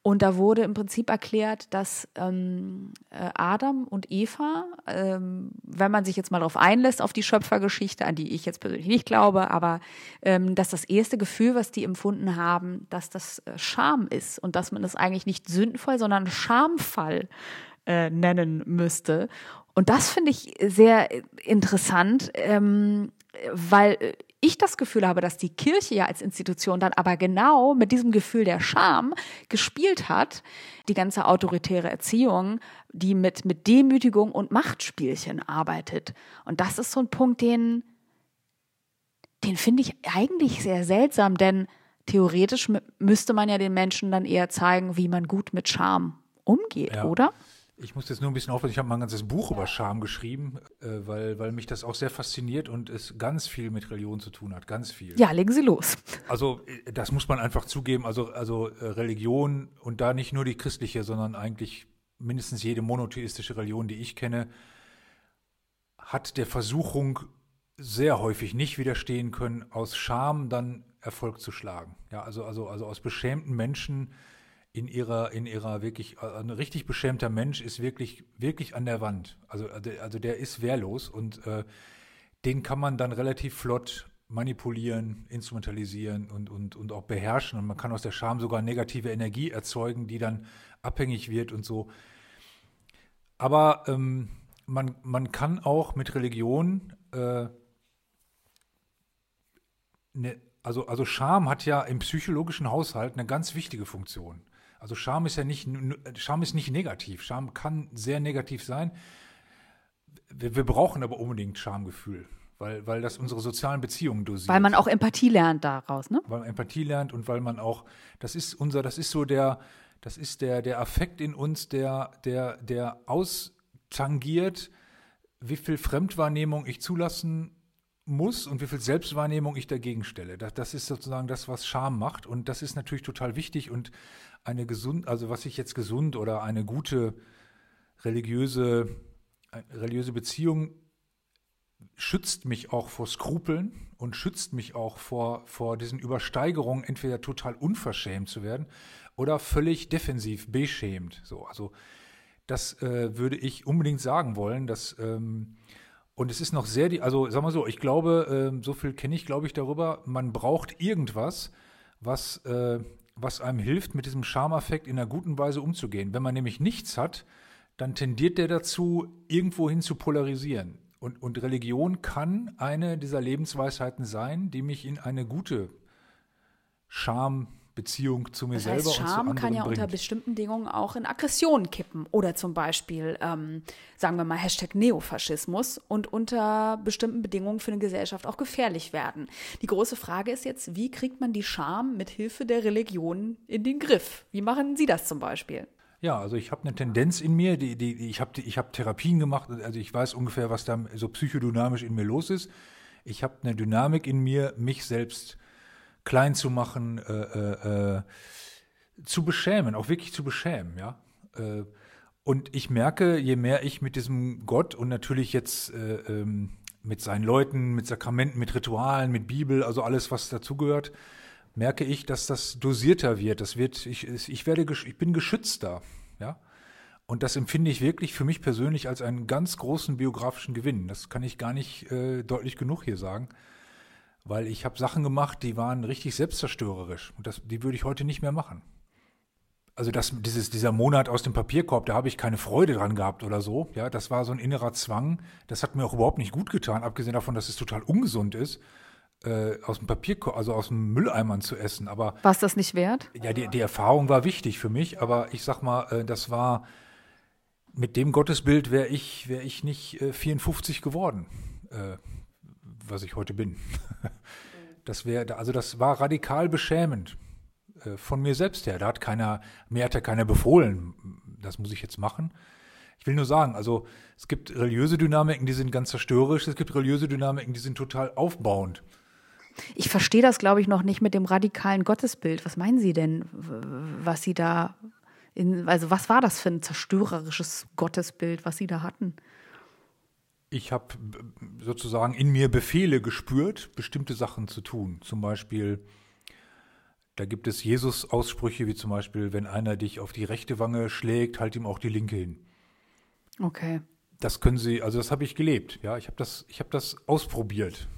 Und da wurde im Prinzip erklärt, dass ähm, äh, Adam und Eva, ähm, wenn man sich jetzt mal darauf einlässt, auf die Schöpfergeschichte, an die ich jetzt persönlich nicht glaube, aber ähm, dass das erste Gefühl, was die empfunden haben, dass das äh, Scham ist und dass man das eigentlich nicht sündvoll, sondern Schamfall äh, nennen müsste. Und das finde ich sehr interessant, ähm, weil äh, ich das Gefühl habe, dass die Kirche ja als Institution dann aber genau mit diesem Gefühl der Scham gespielt hat, die ganze autoritäre Erziehung, die mit, mit Demütigung und Machtspielchen arbeitet. Und das ist so ein Punkt, den, den finde ich eigentlich sehr seltsam, denn theoretisch müsste man ja den Menschen dann eher zeigen, wie man gut mit Scham umgeht, ja. oder? Ich muss jetzt nur ein bisschen aufpassen. Ich habe mal ein ganzes Buch über Scham geschrieben, äh, weil, weil mich das auch sehr fasziniert und es ganz viel mit Religion zu tun hat. Ganz viel. Ja, legen Sie los. Also, äh, das muss man einfach zugeben. Also, also äh, Religion und da nicht nur die christliche, sondern eigentlich mindestens jede monotheistische Religion, die ich kenne, hat der Versuchung sehr häufig nicht widerstehen können, aus Scham dann Erfolg zu schlagen. Ja, also, also, also aus beschämten Menschen in ihrer, in ihrer wirklich, äh, ein richtig beschämter Mensch ist wirklich, wirklich an der Wand. Also, also, also der ist wehrlos und äh, den kann man dann relativ flott manipulieren, instrumentalisieren und, und, und auch beherrschen. Und man kann aus der Scham sogar negative Energie erzeugen, die dann abhängig wird und so. Aber ähm, man, man kann auch mit Religion, äh, ne, also, also Scham hat ja im psychologischen Haushalt eine ganz wichtige Funktion. Also Scham ist ja nicht, Scham ist nicht negativ. Scham kann sehr negativ sein. Wir, wir brauchen aber unbedingt Schamgefühl, weil, weil das unsere sozialen Beziehungen dosiert. Weil man auch Empathie lernt daraus, ne? Weil man Empathie lernt und weil man auch, das ist unser, das ist so der, das ist der, der Affekt in uns, der, der, der austangiert, wie viel Fremdwahrnehmung ich zulassen muss und wie viel Selbstwahrnehmung ich dagegen stelle. Das, das ist sozusagen das, was Scham macht. Und das ist natürlich total wichtig. Und eine gesund, also was ich jetzt gesund oder eine gute religiöse, religiöse Beziehung schützt mich auch vor Skrupeln und schützt mich auch vor, vor diesen Übersteigerungen, entweder total unverschämt zu werden oder völlig defensiv, beschämt. So, also das äh, würde ich unbedingt sagen wollen, dass ähm, und es ist noch sehr, die, also sag mal so, ich glaube, äh, so viel kenne ich, glaube ich, darüber, man braucht irgendwas, was, äh, was einem hilft, mit diesem Schameffekt in einer guten Weise umzugehen. Wenn man nämlich nichts hat, dann tendiert der dazu, irgendwohin zu polarisieren. Und, und Religion kann eine dieser Lebensweisheiten sein, die mich in eine gute Schambeziehung zu mir das heißt, selber Scham und zu kann ja bringt. unter bestimmten Bedingungen auch in Aggression kippen oder zum Beispiel, ähm, sagen wir mal, Hashtag Neofaschismus und unter bestimmten Bedingungen für eine Gesellschaft auch gefährlich werden. Die große Frage ist jetzt, wie kriegt man die Scham mit Hilfe der Religion in den Griff? Wie machen Sie das zum Beispiel? Ja, also ich habe eine Tendenz in mir, die, die, die ich habe ich hab Therapien gemacht, also ich weiß ungefähr, was da so psychodynamisch in mir los ist. Ich habe eine Dynamik in mir, mich selbst klein zu machen, äh, äh, äh, zu beschämen, auch wirklich zu beschämen, ja. Äh, und ich merke, je mehr ich mit diesem Gott und natürlich jetzt äh, ähm, mit seinen Leuten, mit Sakramenten, mit Ritualen, mit Bibel, also alles, was dazugehört, merke ich, dass das dosierter wird. Das wird, ich, ich werde, ich bin geschützter, ja. Und das empfinde ich wirklich für mich persönlich als einen ganz großen biografischen Gewinn. Das kann ich gar nicht äh, deutlich genug hier sagen, weil ich habe Sachen gemacht, die waren richtig selbstzerstörerisch und das, die würde ich heute nicht mehr machen. Also das, dieses, dieser Monat aus dem Papierkorb, da habe ich keine Freude dran gehabt oder so. Ja, das war so ein innerer Zwang. Das hat mir auch überhaupt nicht gut getan, abgesehen davon, dass es total ungesund ist äh, aus dem Papier, also aus dem Mülleimern zu essen. Aber war es das nicht wert? Ja, die, die Erfahrung war wichtig für mich, aber ich sag mal, äh, das war mit dem Gottesbild wäre ich wäre ich nicht äh, 54 geworden, äh, was ich heute bin. das wäre also das war radikal beschämend äh, von mir selbst her. Da hat keiner mir hat ja keiner befohlen, das muss ich jetzt machen. Ich will nur sagen, also es gibt religiöse Dynamiken, die sind ganz zerstörerisch, es gibt religiöse Dynamiken, die sind total aufbauend. Ich verstehe das, glaube ich, noch nicht mit dem radikalen Gottesbild. Was meinen Sie denn, was Sie da, in, also was war das für ein zerstörerisches Gottesbild, was Sie da hatten? Ich habe sozusagen in mir Befehle gespürt, bestimmte Sachen zu tun. Zum Beispiel, da gibt es Jesus-Aussprüche, wie zum Beispiel, wenn einer dich auf die rechte Wange schlägt, halt ihm auch die linke hin. Okay. Das können Sie, also das habe ich gelebt. Ja, ich habe das, ich habe das ausprobiert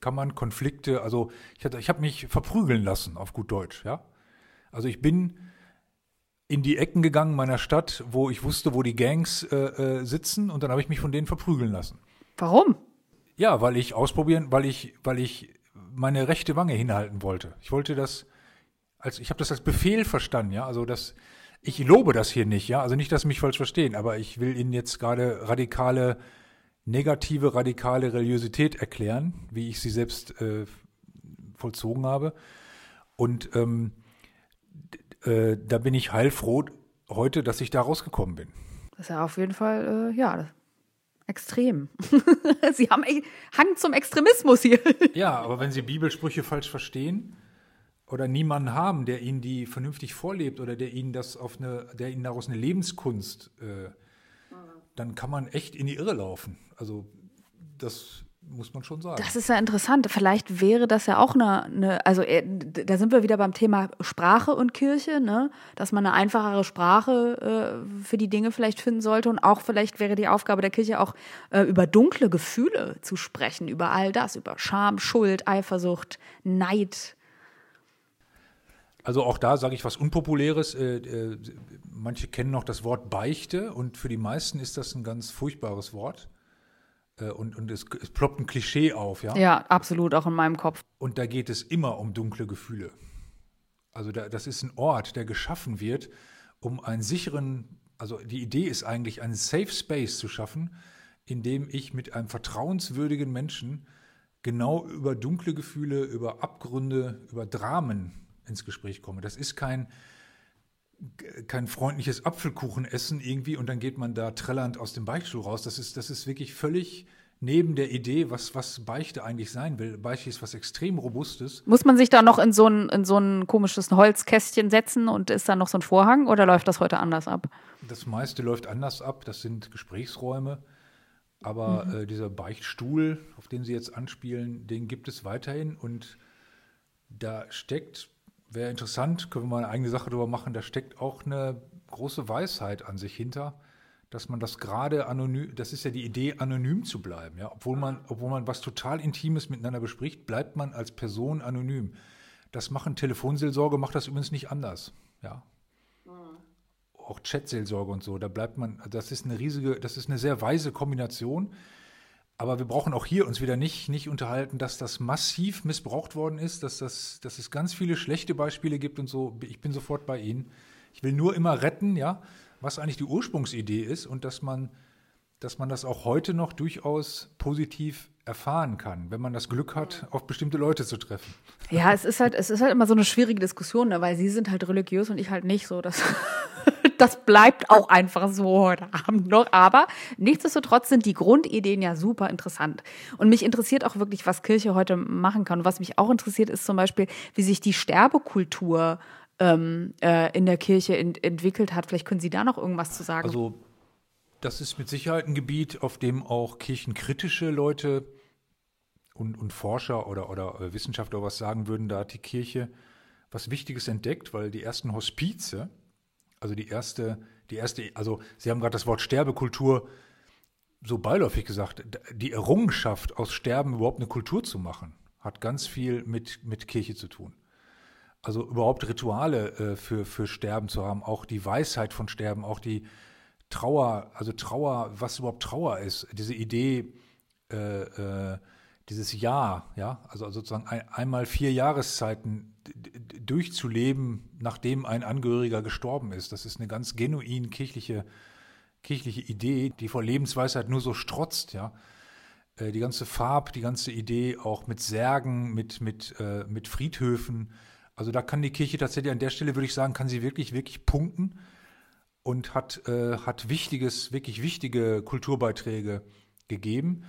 kann man Konflikte, also ich, ich habe mich verprügeln lassen, auf gut Deutsch, ja. Also ich bin in die Ecken gegangen meiner Stadt, wo ich wusste, wo die Gangs äh, äh, sitzen und dann habe ich mich von denen verprügeln lassen. Warum? Ja, weil ich ausprobieren, weil ich, weil ich meine rechte Wange hinhalten wollte. Ich wollte das, als ich habe das als Befehl verstanden, ja. Also das, ich lobe das hier nicht, ja. Also nicht, dass Sie mich falsch verstehen, aber ich will Ihnen jetzt gerade radikale negative, radikale Religiosität erklären, wie ich sie selbst äh, vollzogen habe. Und ähm, äh, da bin ich heilfroh heute, dass ich da rausgekommen bin. Das ist ja auf jeden Fall, äh, ja, extrem. Sie haben Hang zum Extremismus hier. ja, aber wenn Sie Bibelsprüche falsch verstehen oder niemanden haben, der Ihnen die vernünftig vorlebt oder der Ihnen das auf eine, der Ihnen daraus eine Lebenskunst äh, dann kann man echt in die Irre laufen. Also das muss man schon sagen. Das ist ja interessant. Vielleicht wäre das ja auch eine, eine, also äh, da sind wir wieder beim Thema Sprache und Kirche, ne? dass man eine einfachere Sprache äh, für die Dinge vielleicht finden sollte und auch vielleicht wäre die Aufgabe der Kirche auch äh, über dunkle Gefühle zu sprechen, über all das, über Scham, Schuld, Eifersucht, Neid. Also auch da sage ich was Unpopuläres. Äh, äh, manche kennen noch das Wort Beichte und für die meisten ist das ein ganz furchtbares Wort. Äh, und, und es, es, ploppt ein Klischee auf, ja? Ja, absolut, auch in meinem Kopf. Und da geht es immer um dunkle Gefühle. Also da, das ist ein Ort, der geschaffen wird, um einen sicheren, also die Idee ist eigentlich, einen Safe Space zu schaffen, in dem ich mit einem vertrauenswürdigen Menschen genau über dunkle Gefühle, über Abgründe, über Dramen ins Gespräch komme. Das ist kein, kein freundliches Apfelkuchenessen irgendwie und dann geht man da trällernd aus dem Beichtstuhl raus. Das ist, das ist wirklich völlig neben der Idee, was, was Beichte eigentlich sein will, Beichte ist was extrem Robustes. Muss man sich da noch in so ein, in so ein komisches Holzkästchen setzen und ist da noch so ein Vorhang oder läuft das heute anders ab? Das meiste läuft anders ab, das sind Gesprächsräume. Aber mhm. äh, dieser Beichtstuhl, auf den Sie jetzt anspielen, den gibt es weiterhin und da steckt, wäre interessant, können wir mal eine eigene Sache darüber machen, da steckt auch eine große Weisheit an sich hinter dass man das gerade anonym, das ist ja die Idee, anonym zu bleiben. Ja? Obwohl, man, obwohl man was total Intimes miteinander bespricht, bleibt man als Person anonym. Das machen Telefonseelsorge, macht das übrigens nicht anders. Ja? Mhm. Auch Chatseelsorge und so, da bleibt man, das ist eine riesige, das ist eine sehr weise Kombination. Aber wir brauchen auch hier uns wieder nicht, nicht unterhalten, dass das massiv missbraucht worden ist, dass, das, dass es ganz viele schlechte Beispiele gibt und so. Ich bin sofort bei Ihnen. Ich will nur immer retten, ja was eigentlich die Ursprungsidee ist und dass man, dass man das auch heute noch durchaus positiv erfahren kann, wenn man das Glück hat, auf bestimmte Leute zu treffen. Ja, es ist halt, es ist halt immer so eine schwierige Diskussion, ne? weil sie sind halt religiös und ich halt nicht so. Das, das bleibt auch einfach so heute Abend noch. Aber nichtsdestotrotz sind die Grundideen ja super interessant. Und mich interessiert auch wirklich, was Kirche heute machen kann. Und was mich auch interessiert, ist zum Beispiel, wie sich die Sterbekultur ähm, äh, in der Kirche ent entwickelt hat. Vielleicht können Sie da noch irgendwas zu sagen. Also das ist mit Sicherheit ein Gebiet, auf dem auch kirchenkritische Leute und, und Forscher oder, oder äh, Wissenschaftler was sagen würden. Da hat die Kirche was Wichtiges entdeckt, weil die ersten Hospize, also die erste, die erste, also Sie haben gerade das Wort Sterbekultur so beiläufig gesagt, die Errungenschaft aus Sterben überhaupt eine Kultur zu machen, hat ganz viel mit, mit Kirche zu tun. Also überhaupt Rituale äh, für, für Sterben zu haben, auch die Weisheit von Sterben, auch die Trauer, also Trauer, was überhaupt Trauer ist, diese Idee, äh, äh, dieses Jahr, ja, also sozusagen ein, einmal vier Jahreszeiten durchzuleben, nachdem ein Angehöriger gestorben ist, das ist eine ganz genuin kirchliche, kirchliche Idee, die vor Lebensweisheit nur so strotzt, ja äh, die ganze Farb, die ganze Idee auch mit Särgen, mit, mit, äh, mit Friedhöfen, also da kann die Kirche tatsächlich an der Stelle, würde ich sagen, kann sie wirklich, wirklich punkten und hat, äh, hat wichtiges, wirklich wichtige Kulturbeiträge gegeben.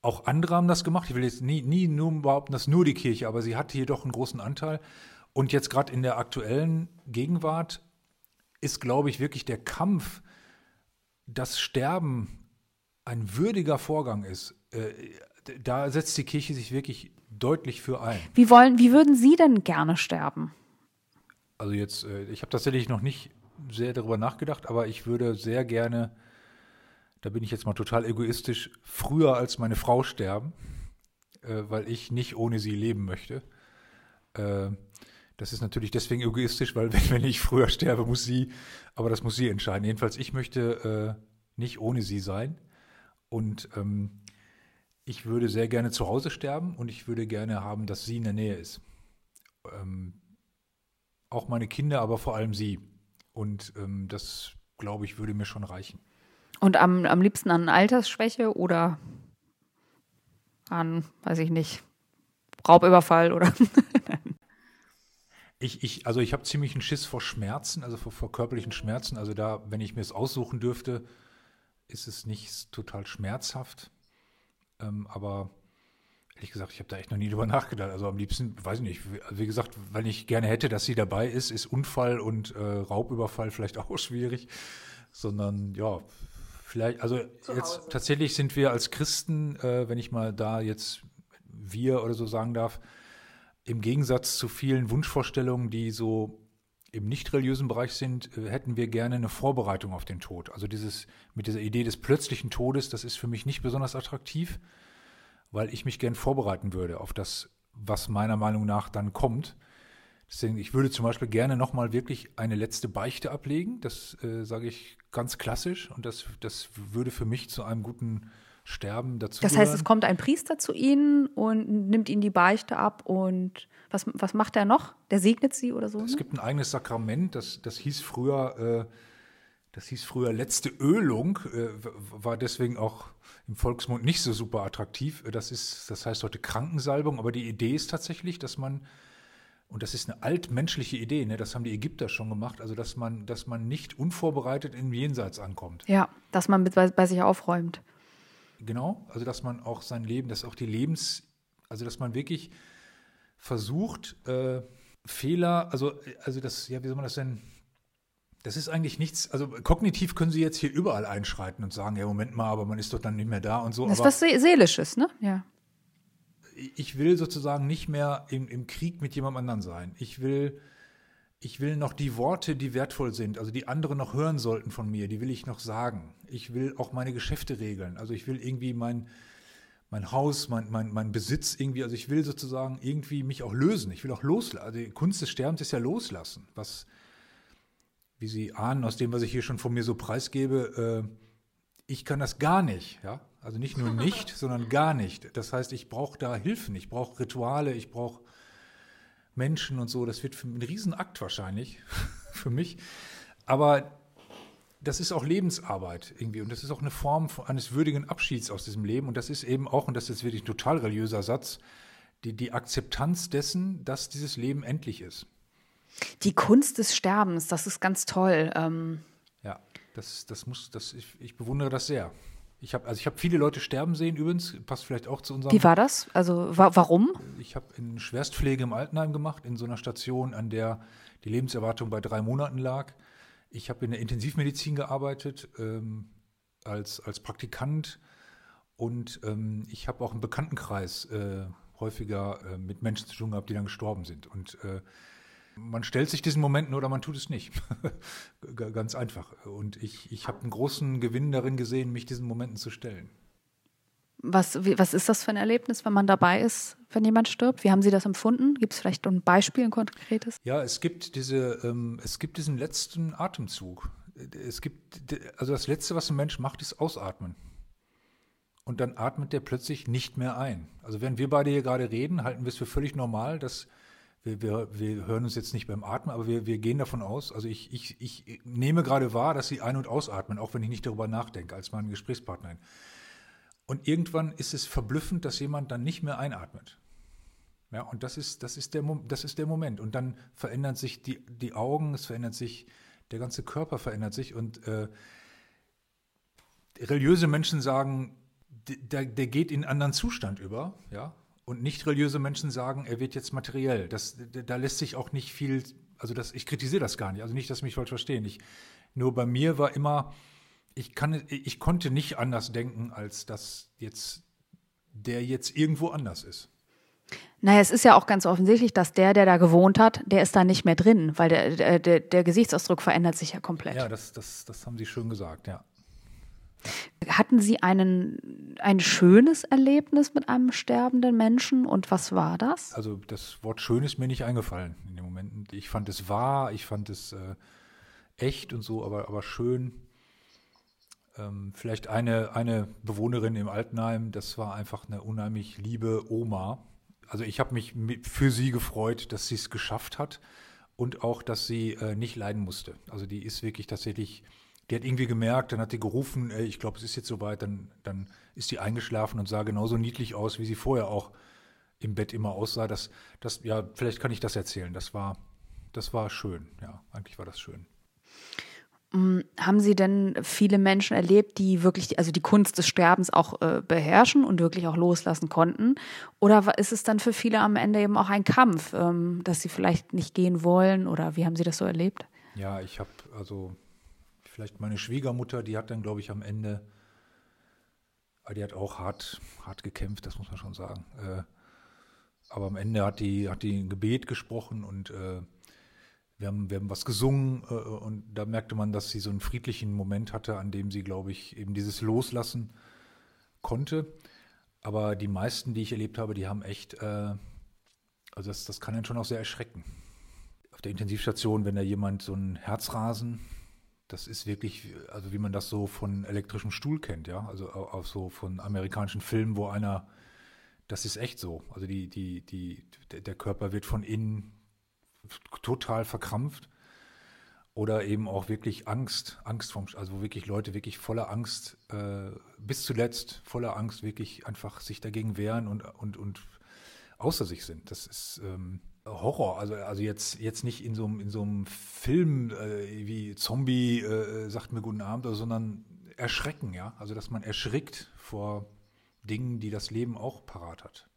Auch andere haben das gemacht. Ich will jetzt nie, nie nur behaupten, dass nur die Kirche, aber sie hatte hier doch einen großen Anteil. Und jetzt gerade in der aktuellen Gegenwart ist, glaube ich, wirklich der Kampf, dass Sterben ein würdiger Vorgang ist. Äh, da setzt die Kirche sich wirklich deutlich für ein. Wie, wollen, wie würden Sie denn gerne sterben? Also jetzt, äh, ich habe tatsächlich noch nicht sehr darüber nachgedacht, aber ich würde sehr gerne, da bin ich jetzt mal total egoistisch, früher als meine Frau sterben, äh, weil ich nicht ohne sie leben möchte. Äh, das ist natürlich deswegen egoistisch, weil wenn, wenn, ich früher sterbe, muss sie, aber das muss sie entscheiden. Jedenfalls, ich möchte äh, nicht ohne sie sein. Und ähm, ich würde sehr gerne zu Hause sterben und ich würde gerne haben, dass sie in der Nähe ist. Ähm, auch meine Kinder, aber vor allem sie. Und ähm, das, glaube ich, würde mir schon reichen. Und am, am liebsten an Altersschwäche oder an, weiß ich nicht, Raubüberfall oder? ich, ich, also ich habe ziemlich einen Schiss vor Schmerzen, also vor, vor körperlichen Schmerzen. Also da, wenn ich mir es aussuchen dürfte, ist es nicht total schmerzhaft. Ähm, aber ehrlich gesagt, ich habe da echt noch nie drüber nachgedacht. Also am liebsten, weiß ich nicht, wie gesagt, wenn ich gerne hätte, dass sie dabei ist, ist Unfall und äh, Raubüberfall vielleicht auch schwierig. Sondern ja, vielleicht, also jetzt tatsächlich sind wir als Christen, äh, wenn ich mal da jetzt wir oder so sagen darf, im Gegensatz zu vielen Wunschvorstellungen, die so im nicht religiösen Bereich sind, äh, hätten wir gerne eine Vorbereitung auf den Tod. Also dieses mit dieser Idee des plötzlichen Todes, das ist für mich nicht besonders attraktiv, weil ich mich gern vorbereiten würde auf das, was meiner Meinung nach dann kommt. Deswegen, ich würde zum Beispiel gerne nochmal wirklich eine letzte Beichte ablegen. Das äh, sage ich ganz klassisch und das, das würde für mich zu einem guten Sterben dazu. Das heißt, es kommt ein Priester zu Ihnen und nimmt Ihnen die Beichte ab und was, was macht er noch? Der segnet Sie oder so? Es ne? gibt ein eigenes Sakrament, das, das hieß früher, äh, das hieß früher letzte Ölung, äh, war deswegen auch im Volksmund nicht so super attraktiv. Das ist, das heißt heute Krankensalbung, aber die Idee ist tatsächlich, dass man und das ist eine altmenschliche Idee, ne? das haben die Ägypter schon gemacht, also dass man, dass man nicht unvorbereitet im Jenseits ankommt. Ja, dass man mit bei, bei sich aufräumt. Genau, also dass man auch sein Leben, dass auch die Lebens, also dass man wirklich versucht, äh, Fehler, also, also das, ja, wie soll man das denn? Das ist eigentlich nichts, also kognitiv können Sie jetzt hier überall einschreiten und sagen, ja, Moment mal, aber man ist doch dann nicht mehr da und so. Das ist was Seelisches, ne? Ja. Ich will sozusagen nicht mehr im, im Krieg mit jemandem anderen sein. Ich will, ich will noch die Worte, die wertvoll sind, also die andere noch hören sollten von mir, die will ich noch sagen. Ich will auch meine Geschäfte regeln. Also ich will irgendwie mein, mein Haus, mein, mein, mein Besitz irgendwie, also ich will sozusagen irgendwie mich auch lösen. Ich will auch loslassen. Also die Kunst des Sterbens ist ja loslassen. Was, wie Sie ahnen, aus dem, was ich hier schon von mir so preisgebe, äh, ich kann das gar nicht, ja. Also nicht nur nicht, sondern gar nicht. Das heißt, ich brauche da Hilfen, ich brauche Rituale, ich brauche Menschen und so. Das wird ein Riesenakt wahrscheinlich für mich. Aber das ist auch Lebensarbeit irgendwie und das ist auch eine Form eines würdigen Abschieds aus diesem Leben und das ist eben auch, und das ist wirklich ein total religiöser Satz, die, die Akzeptanz dessen, dass dieses Leben endlich ist. Die Kunst des Sterbens, das ist ganz toll. Ähm ja, das, das muss, das, ich, ich bewundere das sehr. Ich habe also ich habe viele Leute sterben sehen übrigens, passt vielleicht auch zu unserem. Wie war das? Also wa warum? Ich habe in Schwerstpflege im Altenheim gemacht, in so einer Station, an der die Lebenserwartung bei drei Monaten lag. Ich habe in der Intensivmedizin gearbeitet ähm, als, als Praktikant und ähm, ich habe auch im Bekanntenkreis äh, häufiger äh, mit Menschen zu tun gehabt, die dann gestorben sind. Und äh, man stellt sich diesen Momenten oder man tut es nicht. Ganz einfach. Und ich, ich habe einen großen Gewinn darin gesehen, mich diesen Momenten zu stellen. Was, wie, was ist das für ein Erlebnis, wenn man dabei ist, wenn jemand stirbt? Wie haben Sie das empfunden? Gibt es vielleicht ein Beispiel, ein konkretes? Ja, es gibt diese, ähm, es gibt diesen letzten Atemzug. Es gibt, also das Letzte, was ein Mensch macht, ist ausatmen. Und dann atmet der plötzlich nicht mehr ein. Also während wir beide hier gerade reden, halten wir es für völlig normal, dass wir, wir, wir hören uns jetzt nicht beim Atmen, aber wir, wir gehen davon aus, also ich, ich, ich nehme gerade wahr, dass Sie ein- und ausatmen, auch wenn ich nicht darüber nachdenke, als meine Gesprächspartnerin. Und irgendwann ist es verblüffend, dass jemand dann nicht mehr einatmet. Ja, und das ist, das ist, der, das ist der Moment. Und dann verändern sich die, die Augen, es verändert sich, der ganze Körper verändert sich. Und äh, religiöse Menschen sagen, der, der geht in einen anderen Zustand über, ja. Und nicht religiöse Menschen sagen, er wird jetzt materiell. Das, da lässt sich auch nicht viel, also das, ich kritisiere das gar nicht. Also nicht, dass Sie mich falsch verstehen. Ich, nur bei mir war immer, ich, kann, ich konnte nicht anders denken, als dass jetzt der jetzt irgendwo anders ist. Naja, es ist ja auch ganz offensichtlich, dass der, der da gewohnt hat, der ist da nicht mehr drin, weil der, der, der Gesichtsausdruck verändert sich ja komplett. Ja, das, das, das haben Sie schön gesagt, ja. Hatten Sie einen, ein schönes Erlebnis mit einem sterbenden Menschen und was war das? Also das Wort schön ist mir nicht eingefallen in dem Moment. Ich fand es wahr, ich fand es äh, echt und so, aber, aber schön ähm, vielleicht eine, eine Bewohnerin im Altenheim, das war einfach eine unheimlich liebe Oma. Also ich habe mich für sie gefreut, dass sie es geschafft hat und auch, dass sie äh, nicht leiden musste. Also die ist wirklich tatsächlich, die hat irgendwie gemerkt, dann hat die gerufen, äh, ich glaube, es ist jetzt soweit, dann, dann ist die eingeschlafen und sah genauso niedlich aus, wie sie vorher auch im Bett immer aussah. Das, das, ja, vielleicht kann ich das erzählen. Das war, das war schön. Ja, eigentlich war das schön. Mm, haben Sie denn viele Menschen erlebt, die wirklich, also die Kunst des Sterbens auch äh, beherrschen und wirklich auch loslassen konnten? Oder ist es dann für viele am Ende eben auch ein Kampf, ähm, dass sie vielleicht nicht gehen wollen? Oder wie haben Sie das so erlebt? Ja, ich habe also vielleicht meine Schwiegermutter, die hat dann, glaube ich, am Ende, ah, die hat auch hart, hart gekämpft, das muss man schon sagen. Äh, aber am Ende hat die, hat die ein Gebet gesprochen und äh, wir haben, wir haben was gesungen äh, und da merkte man, dass sie so einen friedlichen Moment hatte, an dem sie, glaube ich, eben dieses Loslassen konnte. Aber die meisten, die ich erlebt habe, die haben echt, also das, das kann einen schon auch sehr erschrecken. Auf der Intensivstation, wenn da jemand so ein Herzrasen, das ist wirklich, also wie man das so von elektrischem Stuhl kennt, ja, also auch so von amerikanischen Filmen, wo einer, das ist echt so. Also die, die, die, der Körper wird von innen total verkrampft oder eben auch wirklich Angst, Angst vom, also wo wirklich Leute wirklich voller Angst, äh, bis zuletzt voller Angst wirklich einfach sich dagegen wehren und, und, und außer sich sind. Das ist ähm, Horror, also, also jetzt, jetzt nicht in so, einem, in so einem Film äh, wie Zombie äh, sagt mir guten Abend, sondern erschrecken, ja. Also dass man erschrickt vor Dingen, die das Leben auch parat hat.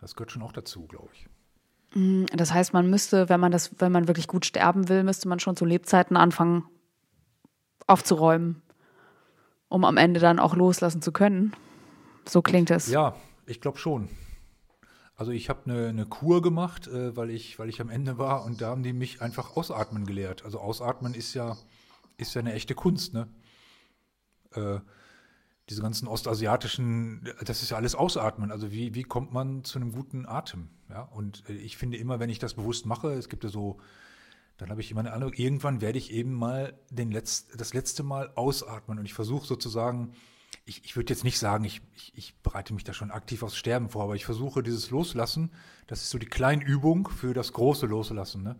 Das gehört schon auch dazu, glaube ich. Mm, das heißt, man müsste, wenn man das, wenn man wirklich gut sterben will, müsste man schon zu Lebzeiten anfangen aufzuräumen, um am Ende dann auch loslassen zu können. So klingt es. Ja, ich glaube schon. Also ich habe eine, eine Kur gemacht, äh, weil, ich, weil ich am Ende war und da haben die mich einfach ausatmen gelehrt. Also ausatmen ist ja, ist ja eine echte Kunst, ne? Äh, diese ganzen ostasiatischen, das ist ja alles Ausatmen. Also wie, wie kommt man zu einem guten Atem? Ja, und äh, ich finde immer, wenn ich das bewusst mache, es gibt ja so, dann habe ich immer eine andere, irgendwann werde ich eben mal den Letz-, das letzte Mal ausatmen und ich versuche sozusagen, ich, ich würde jetzt nicht sagen, ich, ich, ich bereite mich da schon aktiv aufs Sterben vor, aber ich versuche dieses Loslassen, das ist so die Kleinübung für das große Loslassen. Ne?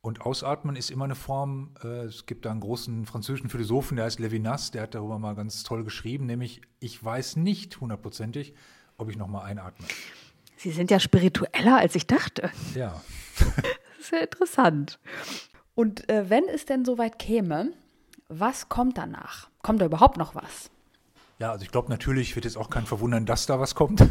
Und Ausatmen ist immer eine Form, äh, es gibt da einen großen französischen Philosophen, der heißt Levinas, der hat darüber mal ganz toll geschrieben, nämlich ich weiß nicht hundertprozentig, ob ich nochmal einatme. Sie sind ja spiritueller, als ich dachte. Ja. das ist ja interessant. Und äh, wenn es denn soweit käme, was kommt danach? Kommt da überhaupt noch was? Ja, also ich glaube natürlich wird jetzt auch kein verwundern, dass da was kommt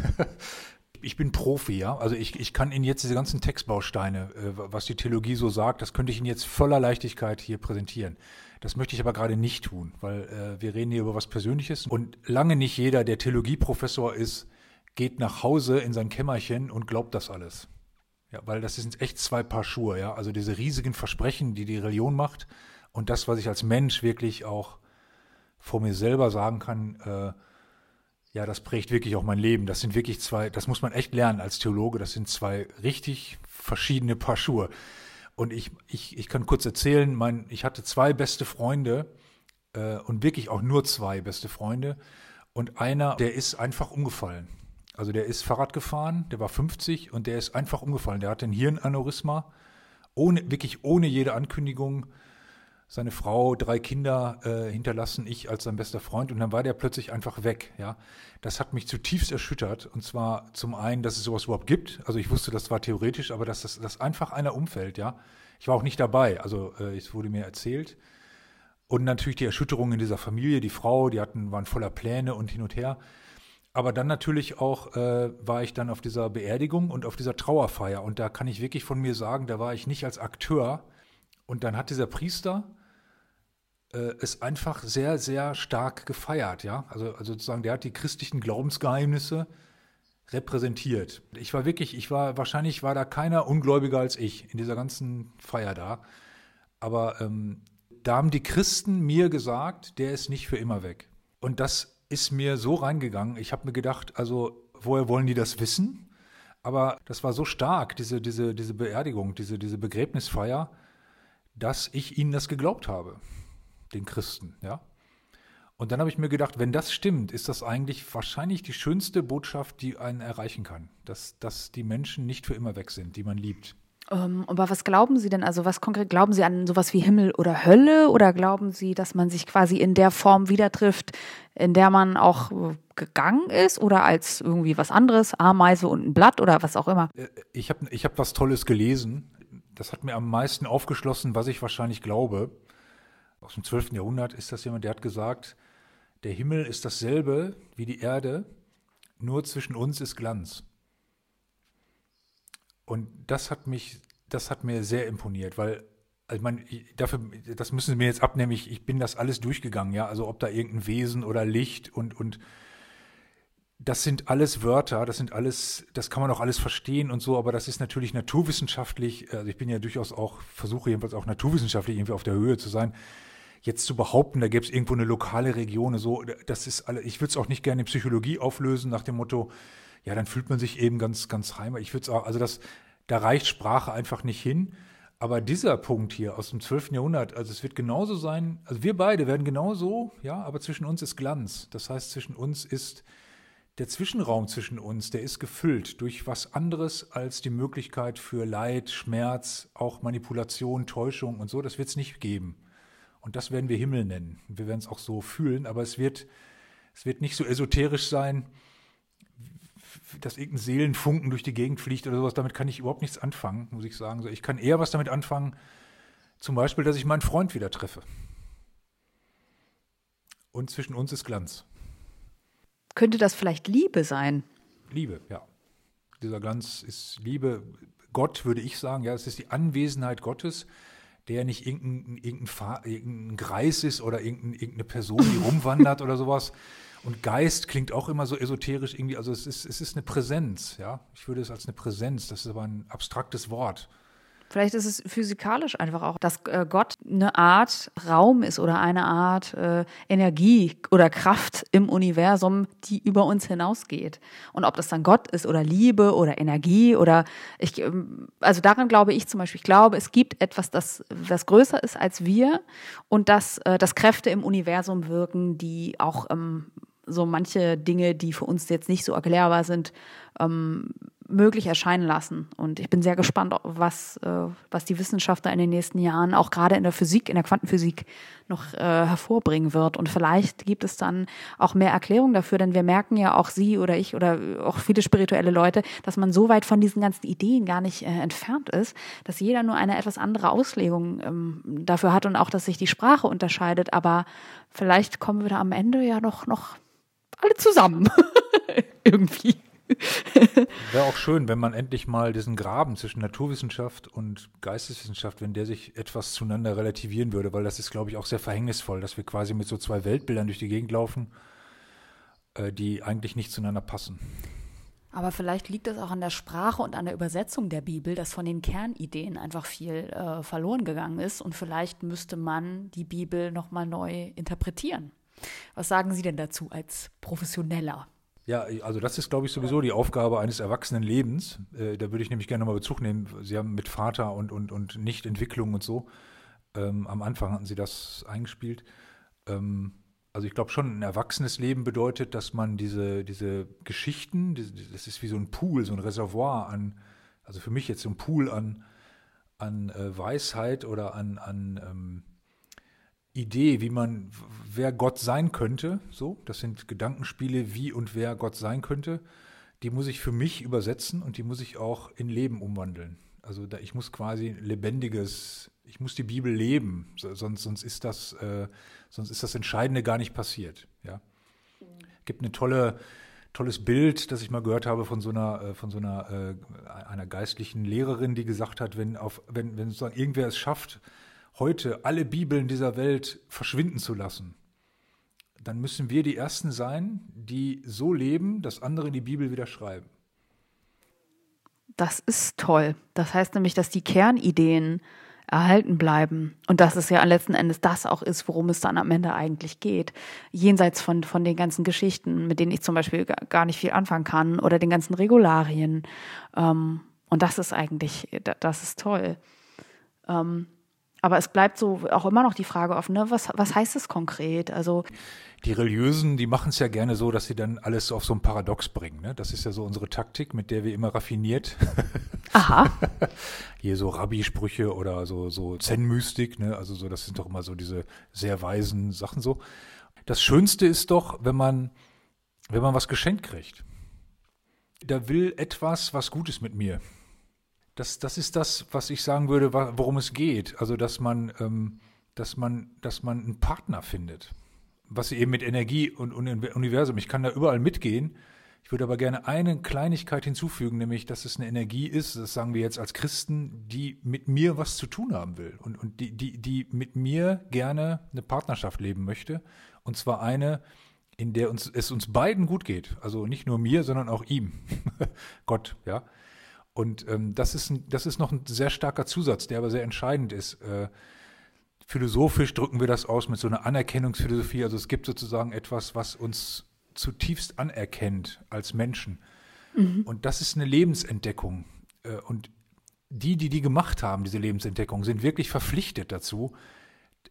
ich bin Profi, ja. Also ich, ich kann Ihnen jetzt diese ganzen Textbausteine, äh, was die Theologie so sagt, das könnte ich Ihnen jetzt voller Leichtigkeit hier präsentieren. Das möchte ich aber gerade nicht tun, weil äh, wir reden hier über was Persönliches und lange nicht jeder, der Theologieprofessor ist, geht nach Hause in sein Kämmerchen und glaubt das alles. Ja, weil das sind echt zwei Paar Schuhe, ja. Also diese riesigen Versprechen, die die Religion macht und das, was ich als Mensch wirklich auch vor mir selber sagen kann, äh, ja, das prägt wirklich auch mein Leben. Das sind wirklich zwei, das muss man echt lernen als Theologe, das sind zwei richtig verschiedene Paar Schuhe. Und ich, ich, ich kann kurz erzählen, mein, ich hatte zwei beste Freunde äh, und wirklich auch nur zwei beste Freunde. Und einer, der ist einfach umgefallen. Also der ist Fahrrad gefahren, der war 50 und der ist einfach umgefallen. Der hatte ein Hirnaneurysma, ohne, wirklich ohne jede Ankündigung seine Frau, drei Kinder äh, hinterlassen, ich als sein bester Freund und dann war der plötzlich einfach weg, ja. Das hat mich zutiefst erschüttert und zwar zum einen, dass es sowas überhaupt gibt, also ich wusste, das war theoretisch, aber dass das dass einfach einer umfällt, ja. Ich war auch nicht dabei, also äh, es wurde mir erzählt und natürlich die Erschütterung in dieser Familie, die Frau, die hatten, waren voller Pläne und hin und her. Aber dann natürlich auch äh, war ich dann auf dieser Beerdigung und auf dieser Trauerfeier und da kann ich wirklich von mir sagen, da war ich nicht als Akteur, und dann hat dieser Priester äh, es einfach sehr, sehr stark gefeiert, ja. Also, also sozusagen, der hat die christlichen Glaubensgeheimnisse repräsentiert. Ich war wirklich, ich war, wahrscheinlich war da keiner ungläubiger als ich in dieser ganzen Feier da. Aber ähm, da haben die Christen mir gesagt, der ist nicht für immer weg. Und das ist mir so reingegangen. Ich habe mir gedacht, also woher wollen die das wissen? Aber das war so stark, diese, diese, diese Beerdigung, diese, diese Begräbnisfeier, dass ich ihnen das geglaubt habe, den Christen, ja. Und dann habe ich mir gedacht, wenn das stimmt, ist das eigentlich wahrscheinlich die schönste Botschaft, die einen erreichen kann, dass, dass die Menschen nicht für immer weg sind, die man liebt. Ähm, aber was glauben Sie denn? Also was konkret glauben Sie an sowas wie Himmel oder Hölle? Oder glauben Sie, dass man sich quasi in der Form wieder trifft, in der man auch äh, gegangen ist? Oder als irgendwie was anderes, Ameise und ein Blatt oder was auch immer? Äh, ich habe ich hab was Tolles gelesen das hat mir am meisten aufgeschlossen, was ich wahrscheinlich glaube. Aus dem 12. Jahrhundert ist das jemand, der hat gesagt, der Himmel ist dasselbe wie die Erde, nur zwischen uns ist Glanz. Und das hat mich, das hat mir sehr imponiert, weil, also ich meine, dafür, das müssen Sie mir jetzt abnehmen, ich, ich bin das alles durchgegangen, ja, also ob da irgendein Wesen oder Licht und, und das sind alles Wörter, das sind alles, das kann man auch alles verstehen und so, aber das ist natürlich naturwissenschaftlich, also ich bin ja durchaus auch, versuche jedenfalls auch naturwissenschaftlich irgendwie auf der Höhe zu sein. Jetzt zu behaupten, da gäbe es irgendwo eine lokale Region, so, das ist alle, ich würde es auch nicht gerne in Psychologie auflösen nach dem Motto, ja, dann fühlt man sich eben ganz, ganz heimisch. Ich würde es auch, also das, da reicht Sprache einfach nicht hin. Aber dieser Punkt hier aus dem 12. Jahrhundert, also es wird genauso sein, also wir beide werden genauso, ja, aber zwischen uns ist Glanz. Das heißt, zwischen uns ist der Zwischenraum zwischen uns, der ist gefüllt durch was anderes als die Möglichkeit für Leid, Schmerz, auch Manipulation, Täuschung und so. Das wird es nicht geben. Und das werden wir Himmel nennen. Wir werden es auch so fühlen, aber es wird, es wird nicht so esoterisch sein, dass irgendein Seelenfunken durch die Gegend fliegt oder sowas. Damit kann ich überhaupt nichts anfangen, muss ich sagen. Ich kann eher was damit anfangen, zum Beispiel, dass ich meinen Freund wieder treffe. und zwischen uns ist Glanz. Könnte das vielleicht Liebe sein? Liebe, ja. Dieser Glanz ist Liebe. Gott, würde ich sagen, ja, es ist die Anwesenheit Gottes, der nicht irgendein, irgendein, irgendein Greis ist oder irgendein, irgendeine Person, die rumwandert oder sowas. Und Geist klingt auch immer so esoterisch irgendwie. Also es ist, es ist eine Präsenz, ja. Ich würde es als eine Präsenz, das ist aber ein abstraktes Wort. Vielleicht ist es physikalisch einfach auch, dass äh, Gott eine Art Raum ist oder eine Art äh, Energie oder Kraft im Universum, die über uns hinausgeht. Und ob das dann Gott ist oder Liebe oder Energie oder ich, ähm, also daran glaube ich zum Beispiel, ich glaube, es gibt etwas, das, das größer ist als wir und dass, äh, dass Kräfte im Universum wirken, die auch ähm, so manche Dinge, die für uns jetzt nicht so erklärbar sind, ähm, möglich erscheinen lassen. Und ich bin sehr gespannt, was, äh, was die Wissenschaft da in den nächsten Jahren, auch gerade in der Physik, in der Quantenphysik, noch äh, hervorbringen wird. Und vielleicht gibt es dann auch mehr Erklärung dafür, denn wir merken ja auch Sie oder ich oder auch viele spirituelle Leute, dass man so weit von diesen ganzen Ideen gar nicht äh, entfernt ist, dass jeder nur eine etwas andere Auslegung ähm, dafür hat und auch, dass sich die Sprache unterscheidet. Aber vielleicht kommen wir da am Ende ja noch, noch alle zusammen. Irgendwie. Wäre auch schön, wenn man endlich mal diesen Graben zwischen Naturwissenschaft und Geisteswissenschaft, wenn der sich etwas zueinander relativieren würde, weil das ist, glaube ich, auch sehr verhängnisvoll, dass wir quasi mit so zwei Weltbildern durch die Gegend laufen, äh, die eigentlich nicht zueinander passen. Aber vielleicht liegt es auch an der Sprache und an der Übersetzung der Bibel, dass von den Kernideen einfach viel äh, verloren gegangen ist und vielleicht müsste man die Bibel nochmal neu interpretieren. Was sagen Sie denn dazu als Professioneller? Ja, also das ist, glaube ich, sowieso die Aufgabe eines erwachsenen Lebens. Äh, da würde ich nämlich gerne nochmal Bezug nehmen. Sie haben mit Vater und, und, und Nichtentwicklung und so. Ähm, am Anfang hatten Sie das eingespielt. Ähm, also ich glaube schon, ein erwachsenes Leben bedeutet, dass man diese, diese Geschichten, das ist wie so ein Pool, so ein Reservoir an, also für mich jetzt so ein Pool an, an äh, Weisheit oder an, an ähm, Idee, wie man, wer Gott sein könnte, so, das sind Gedankenspiele, wie und wer Gott sein könnte, die muss ich für mich übersetzen und die muss ich auch in Leben umwandeln. Also da, ich muss quasi lebendiges, ich muss die Bibel leben, sonst, sonst ist das, äh, sonst ist das Entscheidende gar nicht passiert. Ja, gibt eine tolle, tolles Bild, das ich mal gehört habe von so einer, äh, von so einer, äh, einer geistlichen Lehrerin, die gesagt hat, wenn auf, wenn, wenn sozusagen irgendwer es schafft, heute alle Bibeln dieser Welt verschwinden zu lassen, dann müssen wir die Ersten sein, die so leben, dass andere die Bibel wieder schreiben. Das ist toll. Das heißt nämlich, dass die Kernideen erhalten bleiben und dass es ja letzten Endes das auch ist, worum es dann am Ende eigentlich geht. Jenseits von, von den ganzen Geschichten, mit denen ich zum Beispiel gar nicht viel anfangen kann oder den ganzen Regularien. Ähm, und das ist eigentlich, das ist toll. Aber es bleibt so auch immer noch die Frage offen, ne? was, was heißt es konkret? Also die Religiösen, die machen es ja gerne so, dass sie dann alles auf so ein Paradox bringen. Ne? Das ist ja so unsere Taktik, mit der wir immer raffiniert. Aha. Hier so Rabbi-Sprüche oder so, so Zen-Mystik, ne? Also so, das sind doch immer so diese sehr weisen Sachen so. Das Schönste ist doch, wenn man, wenn man was geschenkt kriegt. Da will etwas was Gutes mit mir das, das ist das, was ich sagen würde, worum es geht. Also, dass man, ähm, dass man, dass man einen Partner findet. Was eben mit Energie und, Universum, ich kann da überall mitgehen. Ich würde aber gerne eine Kleinigkeit hinzufügen, nämlich, dass es eine Energie ist, das sagen wir jetzt als Christen, die mit mir was zu tun haben will und, und die, die, die mit mir gerne eine Partnerschaft leben möchte. Und zwar eine, in der uns, es uns beiden gut geht. Also nicht nur mir, sondern auch ihm. Gott, ja. Und ähm, das, ist ein, das ist noch ein sehr starker Zusatz, der aber sehr entscheidend ist. Äh, philosophisch drücken wir das aus mit so einer Anerkennungsphilosophie. Also es gibt sozusagen etwas, was uns zutiefst anerkennt als Menschen. Mhm. Und das ist eine Lebensentdeckung. Äh, und die, die die gemacht haben, diese Lebensentdeckung, sind wirklich verpflichtet dazu,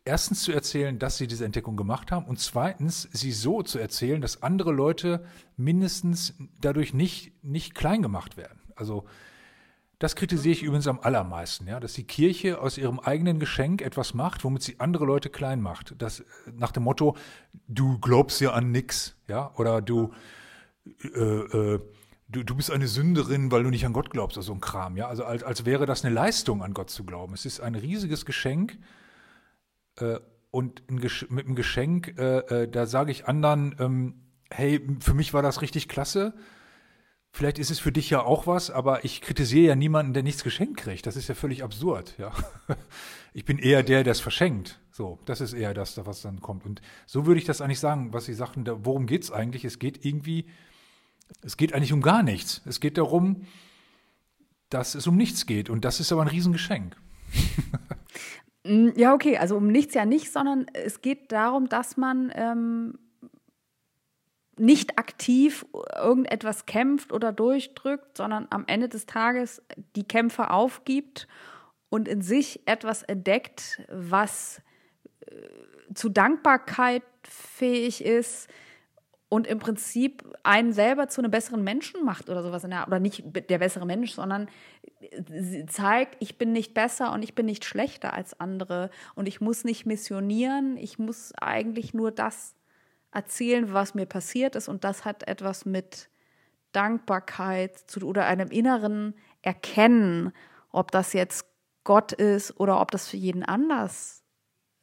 erstens zu erzählen, dass sie diese Entdeckung gemacht haben und zweitens sie so zu erzählen, dass andere Leute mindestens dadurch nicht, nicht klein gemacht werden. Also das kritisiere ich übrigens am allermeisten, ja, dass die Kirche aus ihrem eigenen Geschenk etwas macht, womit sie andere Leute klein macht. Das nach dem Motto, du glaubst ja an nix, ja, oder du, äh, äh, du, du bist eine Sünderin, weil du nicht an Gott glaubst, oder so ein Kram, ja. Also als, als wäre das eine Leistung, an Gott zu glauben. Es ist ein riesiges Geschenk. Äh, und ein mit einem Geschenk, äh, äh, da sage ich anderen, ähm, hey, für mich war das richtig klasse. Vielleicht ist es für dich ja auch was, aber ich kritisiere ja niemanden, der nichts geschenkt kriegt. Das ist ja völlig absurd, ja. Ich bin eher der, der es verschenkt. So, das ist eher das, was dann kommt. Und so würde ich das eigentlich sagen, was Sie sagten, worum geht es eigentlich? Es geht irgendwie, es geht eigentlich um gar nichts. Es geht darum, dass es um nichts geht. Und das ist aber ein Riesengeschenk. Mm, ja, okay, also um nichts ja nicht, sondern es geht darum, dass man ähm, nicht aktiv irgendetwas kämpft oder durchdrückt, sondern am Ende des Tages die Kämpfe aufgibt und in sich etwas entdeckt, was äh, zu Dankbarkeit fähig ist, und im Prinzip einen selber zu einem besseren Menschen macht oder sowas in der oder nicht der bessere Mensch, sondern zeigt, ich bin nicht besser und ich bin nicht schlechter als andere und ich muss nicht missionieren, ich muss eigentlich nur das erzählen, was mir passiert ist und das hat etwas mit Dankbarkeit zu oder einem inneren Erkennen, ob das jetzt Gott ist oder ob das für jeden anders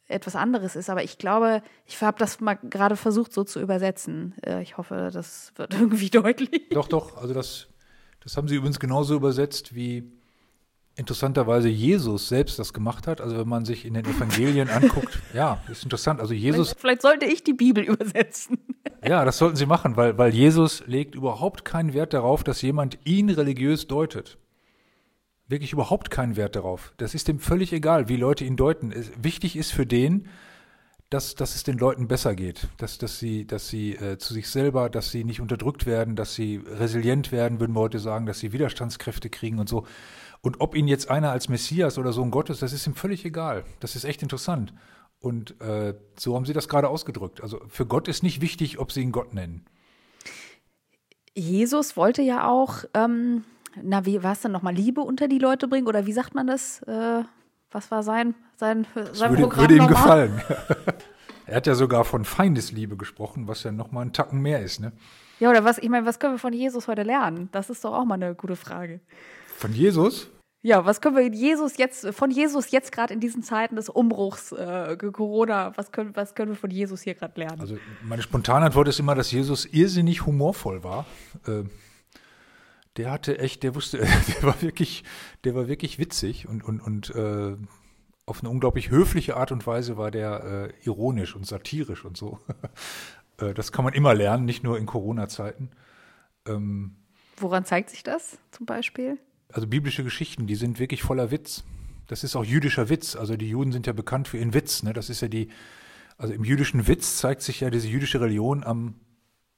etwas anderes ist. Aber ich glaube, ich habe das mal gerade versucht, so zu übersetzen. Äh, ich hoffe, das wird irgendwie deutlich. Doch, doch. Also das, das haben Sie übrigens genauso übersetzt, wie interessanterweise Jesus selbst das gemacht hat. Also wenn man sich in den Evangelien anguckt, ja, ist interessant. Also Jesus. Vielleicht, sollte ich die Bibel übersetzen. Ja, das sollten Sie machen, weil, weil Jesus legt überhaupt keinen Wert darauf, dass jemand ihn religiös deutet wirklich überhaupt keinen Wert darauf. Das ist dem völlig egal, wie Leute ihn deuten. Es, wichtig ist für den, dass, dass es den Leuten besser geht, dass, dass sie, dass sie äh, zu sich selber, dass sie nicht unterdrückt werden, dass sie resilient werden, würden wir heute sagen, dass sie Widerstandskräfte kriegen und so. Und ob ihn jetzt einer als Messias oder Sohn Gottes, das ist ihm völlig egal. Das ist echt interessant. Und äh, so haben sie das gerade ausgedrückt. Also für Gott ist nicht wichtig, ob sie ihn Gott nennen. Jesus wollte ja auch ähm, na, wie war es denn nochmal, Liebe unter die Leute bringen? Oder wie sagt man das? Äh, was war sein, sein, sein würde, Programm? Würde ihm gefallen. er hat ja sogar von Feindesliebe gesprochen, was ja nochmal ein Tacken mehr ist, ne? Ja, oder was, ich meine, was können wir von Jesus heute lernen? Das ist doch auch mal eine gute Frage. Von Jesus? Ja, was können wir Jesus jetzt, von Jesus jetzt gerade in diesen Zeiten des Umbruchs, äh, Corona, was können, was können wir von Jesus hier gerade lernen? Also meine spontane Antwort ist immer, dass Jesus irrsinnig humorvoll war. Äh, der hatte echt, der wusste, der war wirklich, der war wirklich witzig und, und, und äh, auf eine unglaublich höfliche Art und Weise war der äh, ironisch und satirisch und so. äh, das kann man immer lernen, nicht nur in Corona-Zeiten. Ähm, Woran zeigt sich das zum Beispiel? Also biblische Geschichten, die sind wirklich voller Witz. Das ist auch jüdischer Witz. Also die Juden sind ja bekannt für ihren Witz. Ne? Das ist ja die, also im jüdischen Witz zeigt sich ja diese jüdische Religion am,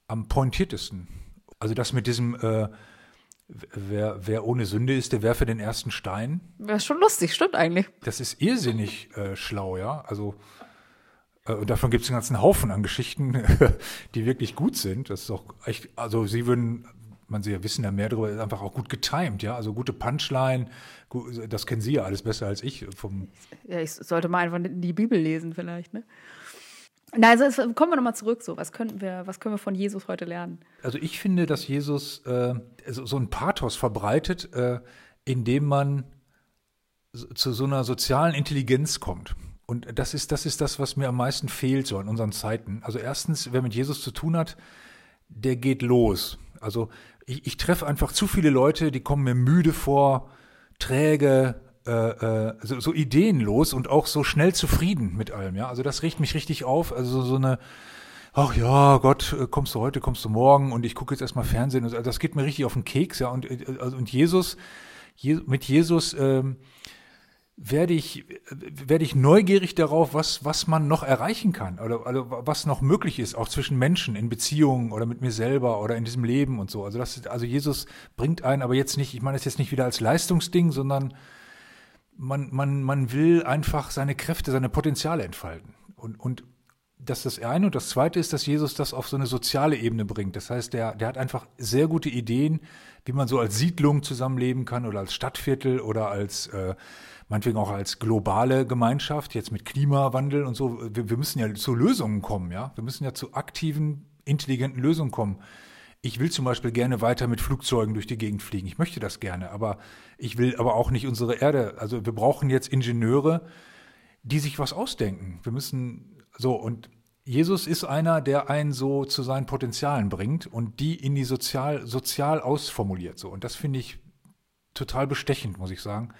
am pointiertesten. Also das mit diesem äh, Wer, wer ohne Sünde ist, der werfe den ersten Stein. Das ist schon lustig, stimmt eigentlich. Das ist irrsinnig äh, schlau, ja. Also, äh, und davon gibt es einen ganzen Haufen an Geschichten, die wirklich gut sind. Das ist auch echt, also sie würden, man sie ja wissen ja mehr darüber, einfach auch gut getimed, ja. Also gute Punchline, das kennen Sie ja alles besser als ich. Vom ja, ich sollte mal einfach die Bibel lesen, vielleicht, ne? Na, also es, kommen wir nochmal zurück. So, was könnten wir, was können wir von Jesus heute lernen? Also ich finde, dass Jesus äh, so, so ein Pathos verbreitet, äh, indem man zu so einer sozialen Intelligenz kommt. Und das ist, das ist das, was mir am meisten fehlt so in unseren Zeiten. Also erstens, wer mit Jesus zu tun hat, der geht los. Also ich, ich treffe einfach zu viele Leute, die kommen mir müde vor, träge, äh, äh, so, so ideenlos und auch so schnell zufrieden mit allem, ja. Also das riecht mich richtig auf. Also so eine, ach ja, Gott, äh, kommst du heute, kommst du morgen und ich gucke jetzt erstmal Fernsehen. Also das geht mir richtig auf den Keks, ja. Und, äh, also, und Jesus, Je, mit Jesus ähm, werde ich, werde ich neugierig darauf, was, was man noch erreichen kann oder, oder was noch möglich ist, auch zwischen Menschen, in Beziehungen oder mit mir selber oder in diesem Leben und so. Also das also Jesus bringt einen aber jetzt nicht, ich meine es jetzt nicht wieder als Leistungsding, sondern man, man, man will einfach seine Kräfte, seine Potenziale entfalten. Und, und das ist das eine. Und das zweite ist, dass Jesus das auf so eine soziale Ebene bringt. Das heißt, der, der hat einfach sehr gute Ideen, wie man so als Siedlung zusammenleben kann oder als Stadtviertel oder als, äh, meinetwegen auch als globale Gemeinschaft, jetzt mit Klimawandel und so. Wir, wir müssen ja zu Lösungen kommen, ja. Wir müssen ja zu aktiven, intelligenten Lösungen kommen. Ich will zum Beispiel gerne weiter mit Flugzeugen durch die Gegend fliegen. Ich möchte das gerne, aber ich will aber auch nicht unsere Erde. Also wir brauchen jetzt Ingenieure, die sich was ausdenken. Wir müssen so und Jesus ist einer, der einen so zu seinen Potenzialen bringt und die in die sozial, sozial ausformuliert. So. Und das finde ich total bestechend, muss ich sagen.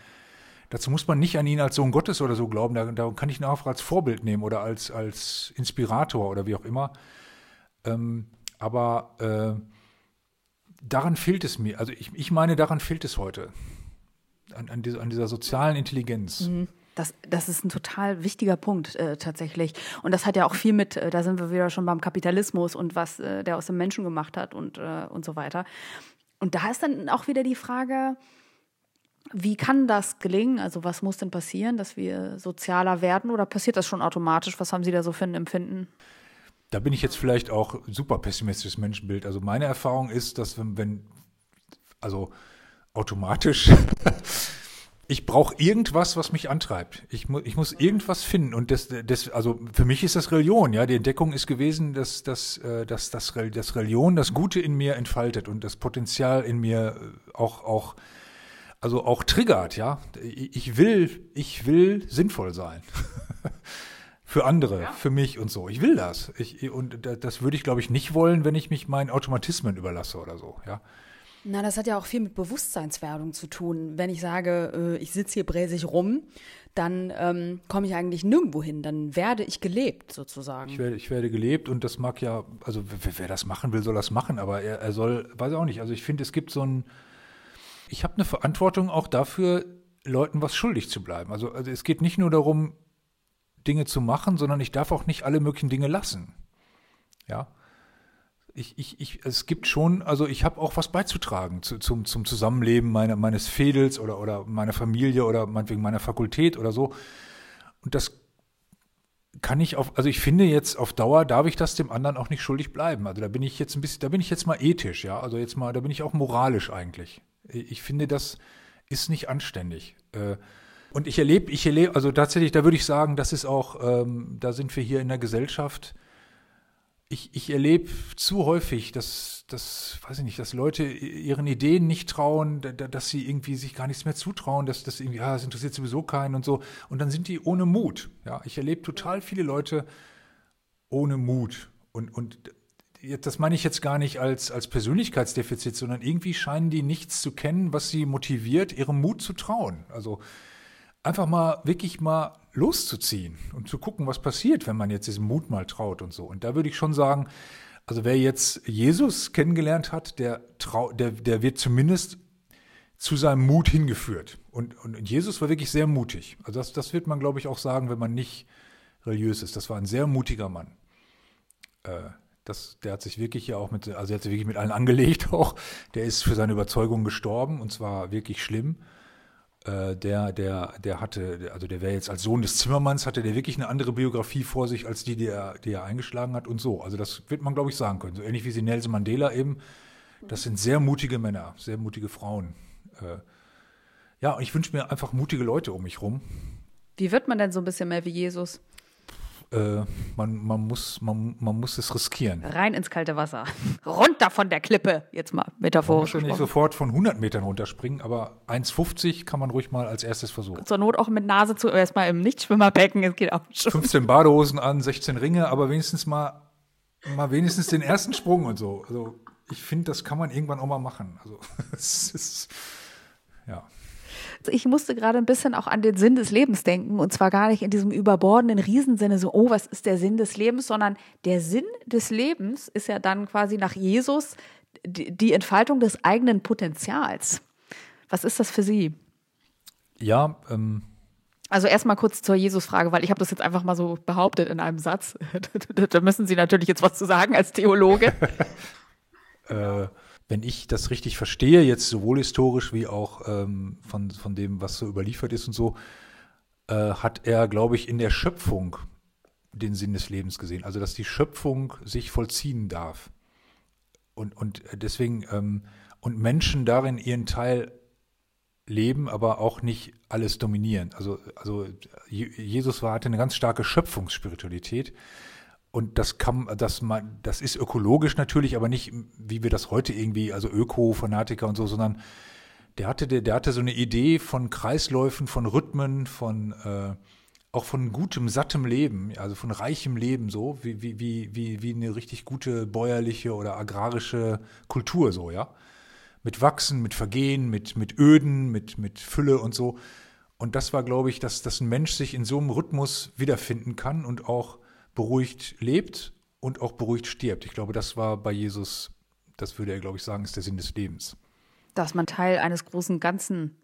Dazu muss man nicht an ihn als Sohn Gottes oder so glauben. Da, da kann ich ihn auch als Vorbild nehmen oder als, als Inspirator oder wie auch immer. Ähm, aber äh, daran fehlt es mir. Also ich, ich meine, daran fehlt es heute. An, an, dieser, an dieser sozialen Intelligenz. Mhm. Das, das ist ein total wichtiger Punkt äh, tatsächlich. Und das hat ja auch viel mit, äh, da sind wir wieder schon beim Kapitalismus und was äh, der aus dem Menschen gemacht hat und, äh, und so weiter. Und da ist dann auch wieder die Frage, wie kann das gelingen? Also was muss denn passieren, dass wir sozialer werden oder passiert das schon automatisch? Was haben Sie da so für ein Empfinden? Da bin ich jetzt vielleicht auch super pessimistisches Menschenbild. Also meine Erfahrung ist, dass wenn, wenn also automatisch ich brauche irgendwas, was mich antreibt. Ich, mu ich muss irgendwas finden. Und das, das, also für mich ist das Religion, ja. Die Entdeckung ist gewesen, dass, dass, äh, dass, dass, dass Religion das Gute in mir entfaltet und das Potenzial in mir äh, auch, auch, also auch triggert, ja. Ich will, ich will sinnvoll sein. für andere, ja. für mich und so. Ich will das. Ich, und das würde ich, glaube ich, nicht wollen, wenn ich mich meinen Automatismen überlasse oder so, ja. Na, das hat ja auch viel mit Bewusstseinswerdung zu tun. Wenn ich sage, äh, ich sitze hier bräsig rum, dann ähm, komme ich eigentlich nirgendwo hin. Dann werde ich gelebt, sozusagen. Ich werde, ich werde gelebt und das mag ja, also wer, wer das machen will, soll das machen, aber er, er soll, weiß ich auch nicht. Also ich finde, es gibt so ein, ich habe eine Verantwortung auch dafür, Leuten was schuldig zu bleiben. Also, also es geht nicht nur darum, Dinge zu machen, sondern ich darf auch nicht alle möglichen Dinge lassen. Ja ich, ich, ich, es gibt schon, also ich habe auch was beizutragen zu, zum, zum Zusammenleben meine, meines Fädels oder, oder meiner Familie oder meinetwegen meiner Fakultät oder so. Und das kann ich auf, also ich finde jetzt auf Dauer darf ich das dem anderen auch nicht schuldig bleiben. Also da bin ich jetzt ein bisschen, da bin ich jetzt mal ethisch, ja. Also jetzt mal, da bin ich auch moralisch eigentlich. Ich finde, das ist nicht anständig. Äh, und ich erlebe, ich erlebe, also tatsächlich, da würde ich sagen, das ist auch, ähm, da sind wir hier in der Gesellschaft ich, ich erlebe zu häufig, dass, dass, weiß ich nicht, dass Leute ihren Ideen nicht trauen, dass sie irgendwie sich gar nichts mehr zutrauen, dass das irgendwie, ja, das interessiert sowieso keinen und so. Und dann sind die ohne Mut. Ja, ich erlebe total viele Leute ohne Mut. Und, und das meine ich jetzt gar nicht als, als Persönlichkeitsdefizit, sondern irgendwie scheinen die nichts zu kennen, was sie motiviert, ihrem Mut zu trauen. Also einfach mal wirklich mal loszuziehen und zu gucken, was passiert, wenn man jetzt diesem Mut mal traut und so. Und da würde ich schon sagen, also wer jetzt Jesus kennengelernt hat, der, trau, der, der wird zumindest zu seinem Mut hingeführt. Und, und Jesus war wirklich sehr mutig. Also das, das wird man, glaube ich, auch sagen, wenn man nicht religiös ist. Das war ein sehr mutiger Mann. Äh, das, der hat sich wirklich ja auch mit, also er hat sich wirklich mit allen angelegt auch. Der ist für seine Überzeugung gestorben und zwar wirklich schlimm. Äh, der, der, der hatte, also der wäre jetzt als Sohn des Zimmermanns, hatte der wirklich eine andere Biografie vor sich, als die, die er, die er eingeschlagen hat und so. Also das wird man, glaube ich, sagen können. So ähnlich wie sie Nelson Mandela eben. Das sind sehr mutige Männer, sehr mutige Frauen. Äh, ja, und ich wünsche mir einfach mutige Leute um mich rum. Wie wird man denn so ein bisschen mehr wie Jesus? Äh, man, man, muss, man, man muss es riskieren. Rein ins kalte Wasser. Runter von der Klippe, jetzt mal metaphorisch. Man muss nicht sofort von 100 Metern runterspringen, aber 1,50 kann man ruhig mal als erstes versuchen. Zur Not auch mit Nase zu, erstmal im Nichtschwimmerbecken, es geht auch schon. 15 Badehosen an, 16 Ringe, aber wenigstens mal, mal wenigstens den ersten Sprung und so. Also ich finde, das kann man irgendwann auch mal machen. Also es ist, ja. Ich musste gerade ein bisschen auch an den Sinn des Lebens denken und zwar gar nicht in diesem überbordenden Riesensinne so, oh, was ist der Sinn des Lebens, sondern der Sinn des Lebens ist ja dann quasi nach Jesus die Entfaltung des eigenen Potenzials. Was ist das für Sie? Ja, ähm, also erstmal kurz zur Jesus-Frage, weil ich habe das jetzt einfach mal so behauptet in einem Satz. da müssen Sie natürlich jetzt was zu sagen als Theologe. äh, wenn ich das richtig verstehe, jetzt sowohl historisch wie auch ähm, von, von dem, was so überliefert ist und so, äh, hat er, glaube ich, in der Schöpfung den Sinn des Lebens gesehen. Also, dass die Schöpfung sich vollziehen darf. Und, und deswegen, ähm, und Menschen darin ihren Teil leben, aber auch nicht alles dominieren. Also, also Jesus war, hatte eine ganz starke Schöpfungsspiritualität und das kann, das, man, das ist ökologisch natürlich, aber nicht, wie wir das heute irgendwie, also Öko-Fanatiker und so, sondern der hatte, der, der hatte so eine Idee von Kreisläufen, von Rhythmen, von äh, auch von gutem, sattem Leben, also von reichem Leben so, wie, wie, wie, wie, eine richtig gute bäuerliche oder agrarische Kultur so, ja. Mit Wachsen, mit Vergehen, mit, mit Öden, mit, mit Fülle und so. Und das war, glaube ich, dass, dass ein Mensch sich in so einem Rhythmus wiederfinden kann und auch beruhigt lebt und auch beruhigt stirbt. Ich glaube, das war bei Jesus, das würde er, glaube ich, sagen, ist der Sinn des Lebens. Dass man Teil eines großen Ganzen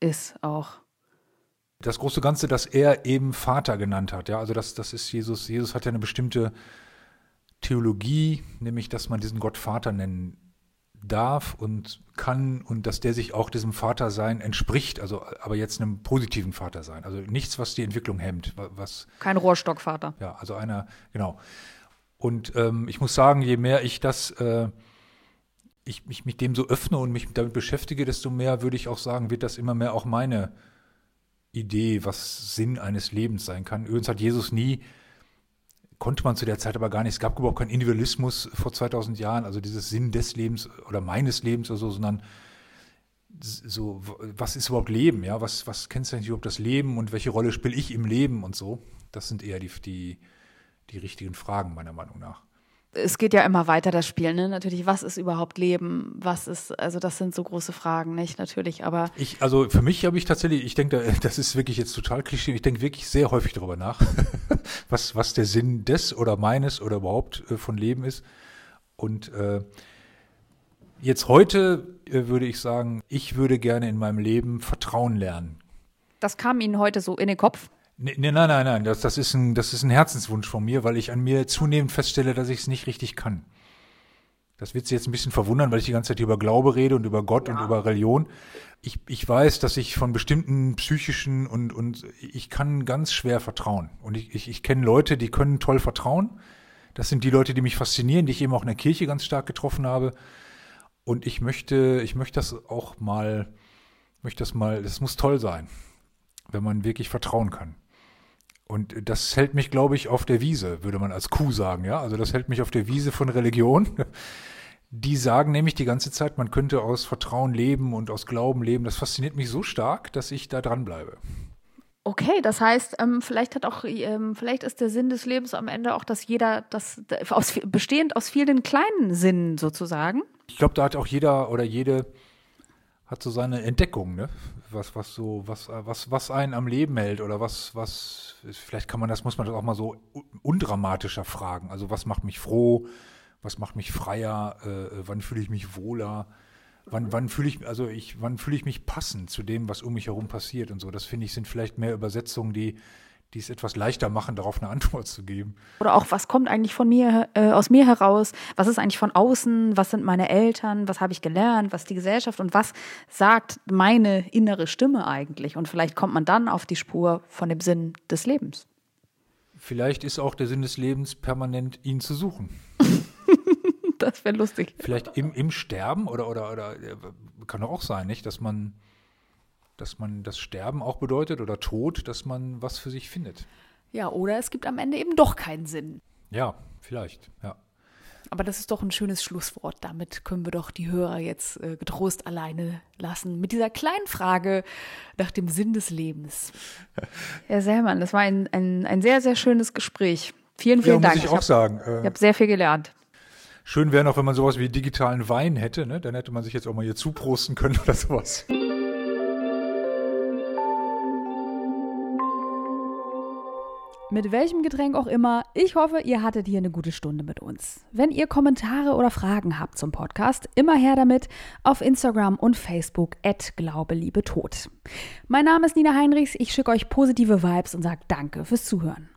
ist auch das große Ganze, das er eben Vater genannt hat. Ja, also das, das ist Jesus. Jesus hat ja eine bestimmte Theologie, nämlich, dass man diesen Gott Vater nennen darf und kann und dass der sich auch diesem Vatersein entspricht, also aber jetzt einem positiven Vatersein. Also nichts, was die Entwicklung hemmt. Was, Kein Rohrstockvater. Ja, also einer, genau. Und ähm, ich muss sagen, je mehr ich das, äh, ich mich mit dem so öffne und mich damit beschäftige, desto mehr würde ich auch sagen, wird das immer mehr auch meine Idee, was Sinn eines Lebens sein kann. Übrigens hat Jesus nie, konnte man zu der Zeit aber gar nicht, es gab überhaupt keinen Individualismus vor 2000 Jahren, also dieses Sinn des Lebens oder meines Lebens oder so, sondern so, was ist überhaupt Leben, ja, was, was kennzeichnet überhaupt das Leben und welche Rolle spiele ich im Leben und so. Das sind eher die, die, die richtigen Fragen, meiner Meinung nach es geht ja immer weiter, das Spiel, ne? Natürlich, was ist überhaupt Leben? Was ist, also das sind so große Fragen, nicht? Natürlich, aber. Ich, also für mich habe ich tatsächlich, ich denke, das ist wirklich jetzt total klischee, ich denke wirklich sehr häufig darüber nach, was, was der Sinn des oder meines oder überhaupt äh, von Leben ist. Und äh, jetzt heute äh, würde ich sagen, ich würde gerne in meinem Leben Vertrauen lernen. Das kam Ihnen heute so in den Kopf? Nee, nee, nein, nein, nein. Das, das, ist ein, das ist ein Herzenswunsch von mir, weil ich an mir zunehmend feststelle, dass ich es nicht richtig kann. Das wird Sie jetzt ein bisschen verwundern, weil ich die ganze Zeit über Glaube rede und über Gott ja. und über Religion. Ich, ich weiß, dass ich von bestimmten psychischen und, und ich kann ganz schwer vertrauen. Und ich, ich, ich kenne Leute, die können toll vertrauen. Das sind die Leute, die mich faszinieren, die ich eben auch in der Kirche ganz stark getroffen habe. Und ich möchte, ich möchte das auch mal, möchte das mal, das muss toll sein, wenn man wirklich vertrauen kann. Und das hält mich, glaube ich, auf der Wiese, würde man als Kuh sagen, ja. Also das hält mich auf der Wiese von Religion. Die sagen nämlich die ganze Zeit, man könnte aus Vertrauen leben und aus Glauben leben. Das fasziniert mich so stark, dass ich da dranbleibe. Okay, das heißt, ähm, vielleicht hat auch, ähm, vielleicht ist der Sinn des Lebens am Ende auch, dass jeder, das aus, bestehend aus vielen kleinen Sinnen sozusagen. Ich glaube, da hat auch jeder oder jede hat so seine Entdeckung, ne? Was, was so, was, was, was einen am Leben hält oder was, was, vielleicht kann man das, muss man das auch mal so undramatischer fragen. Also was macht mich froh? Was macht mich freier? Äh, wann fühle ich mich wohler? Wann, wann fühle ich, also ich, wann fühle ich mich passend zu dem, was um mich herum passiert und so? Das finde ich sind vielleicht mehr Übersetzungen, die die es etwas leichter machen, darauf eine Antwort zu geben. Oder auch, was kommt eigentlich von mir, äh, aus mir heraus? Was ist eigentlich von außen? Was sind meine Eltern? Was habe ich gelernt? Was ist die Gesellschaft? Und was sagt meine innere Stimme eigentlich? Und vielleicht kommt man dann auf die Spur von dem Sinn des Lebens. Vielleicht ist auch der Sinn des Lebens permanent, ihn zu suchen. das wäre lustig. Vielleicht im, im Sterben oder, oder, oder äh, kann doch auch sein, nicht? Dass man dass man das Sterben auch bedeutet oder Tod, dass man was für sich findet. Ja, oder es gibt am Ende eben doch keinen Sinn. Ja, vielleicht, ja. Aber das ist doch ein schönes Schlusswort. Damit können wir doch die Hörer jetzt äh, getrost alleine lassen. Mit dieser kleinen Frage nach dem Sinn des Lebens. Herr Sellmann, das war ein, ein, ein sehr, sehr schönes Gespräch. Vielen, vielen ja, Dank. Muss ich, ich auch hab, sagen. Äh, ich habe sehr viel gelernt. Schön wäre noch, wenn man sowas wie digitalen Wein hätte. Ne? Dann hätte man sich jetzt auch mal hier zuprosten können oder sowas. Mit welchem Getränk auch immer. Ich hoffe, ihr hattet hier eine gute Stunde mit uns. Wenn ihr Kommentare oder Fragen habt zum Podcast, immer her damit auf Instagram und Facebook at Glaube, Liebe, Tod. Mein Name ist Nina Heinrichs, ich schicke euch positive Vibes und sage danke fürs Zuhören.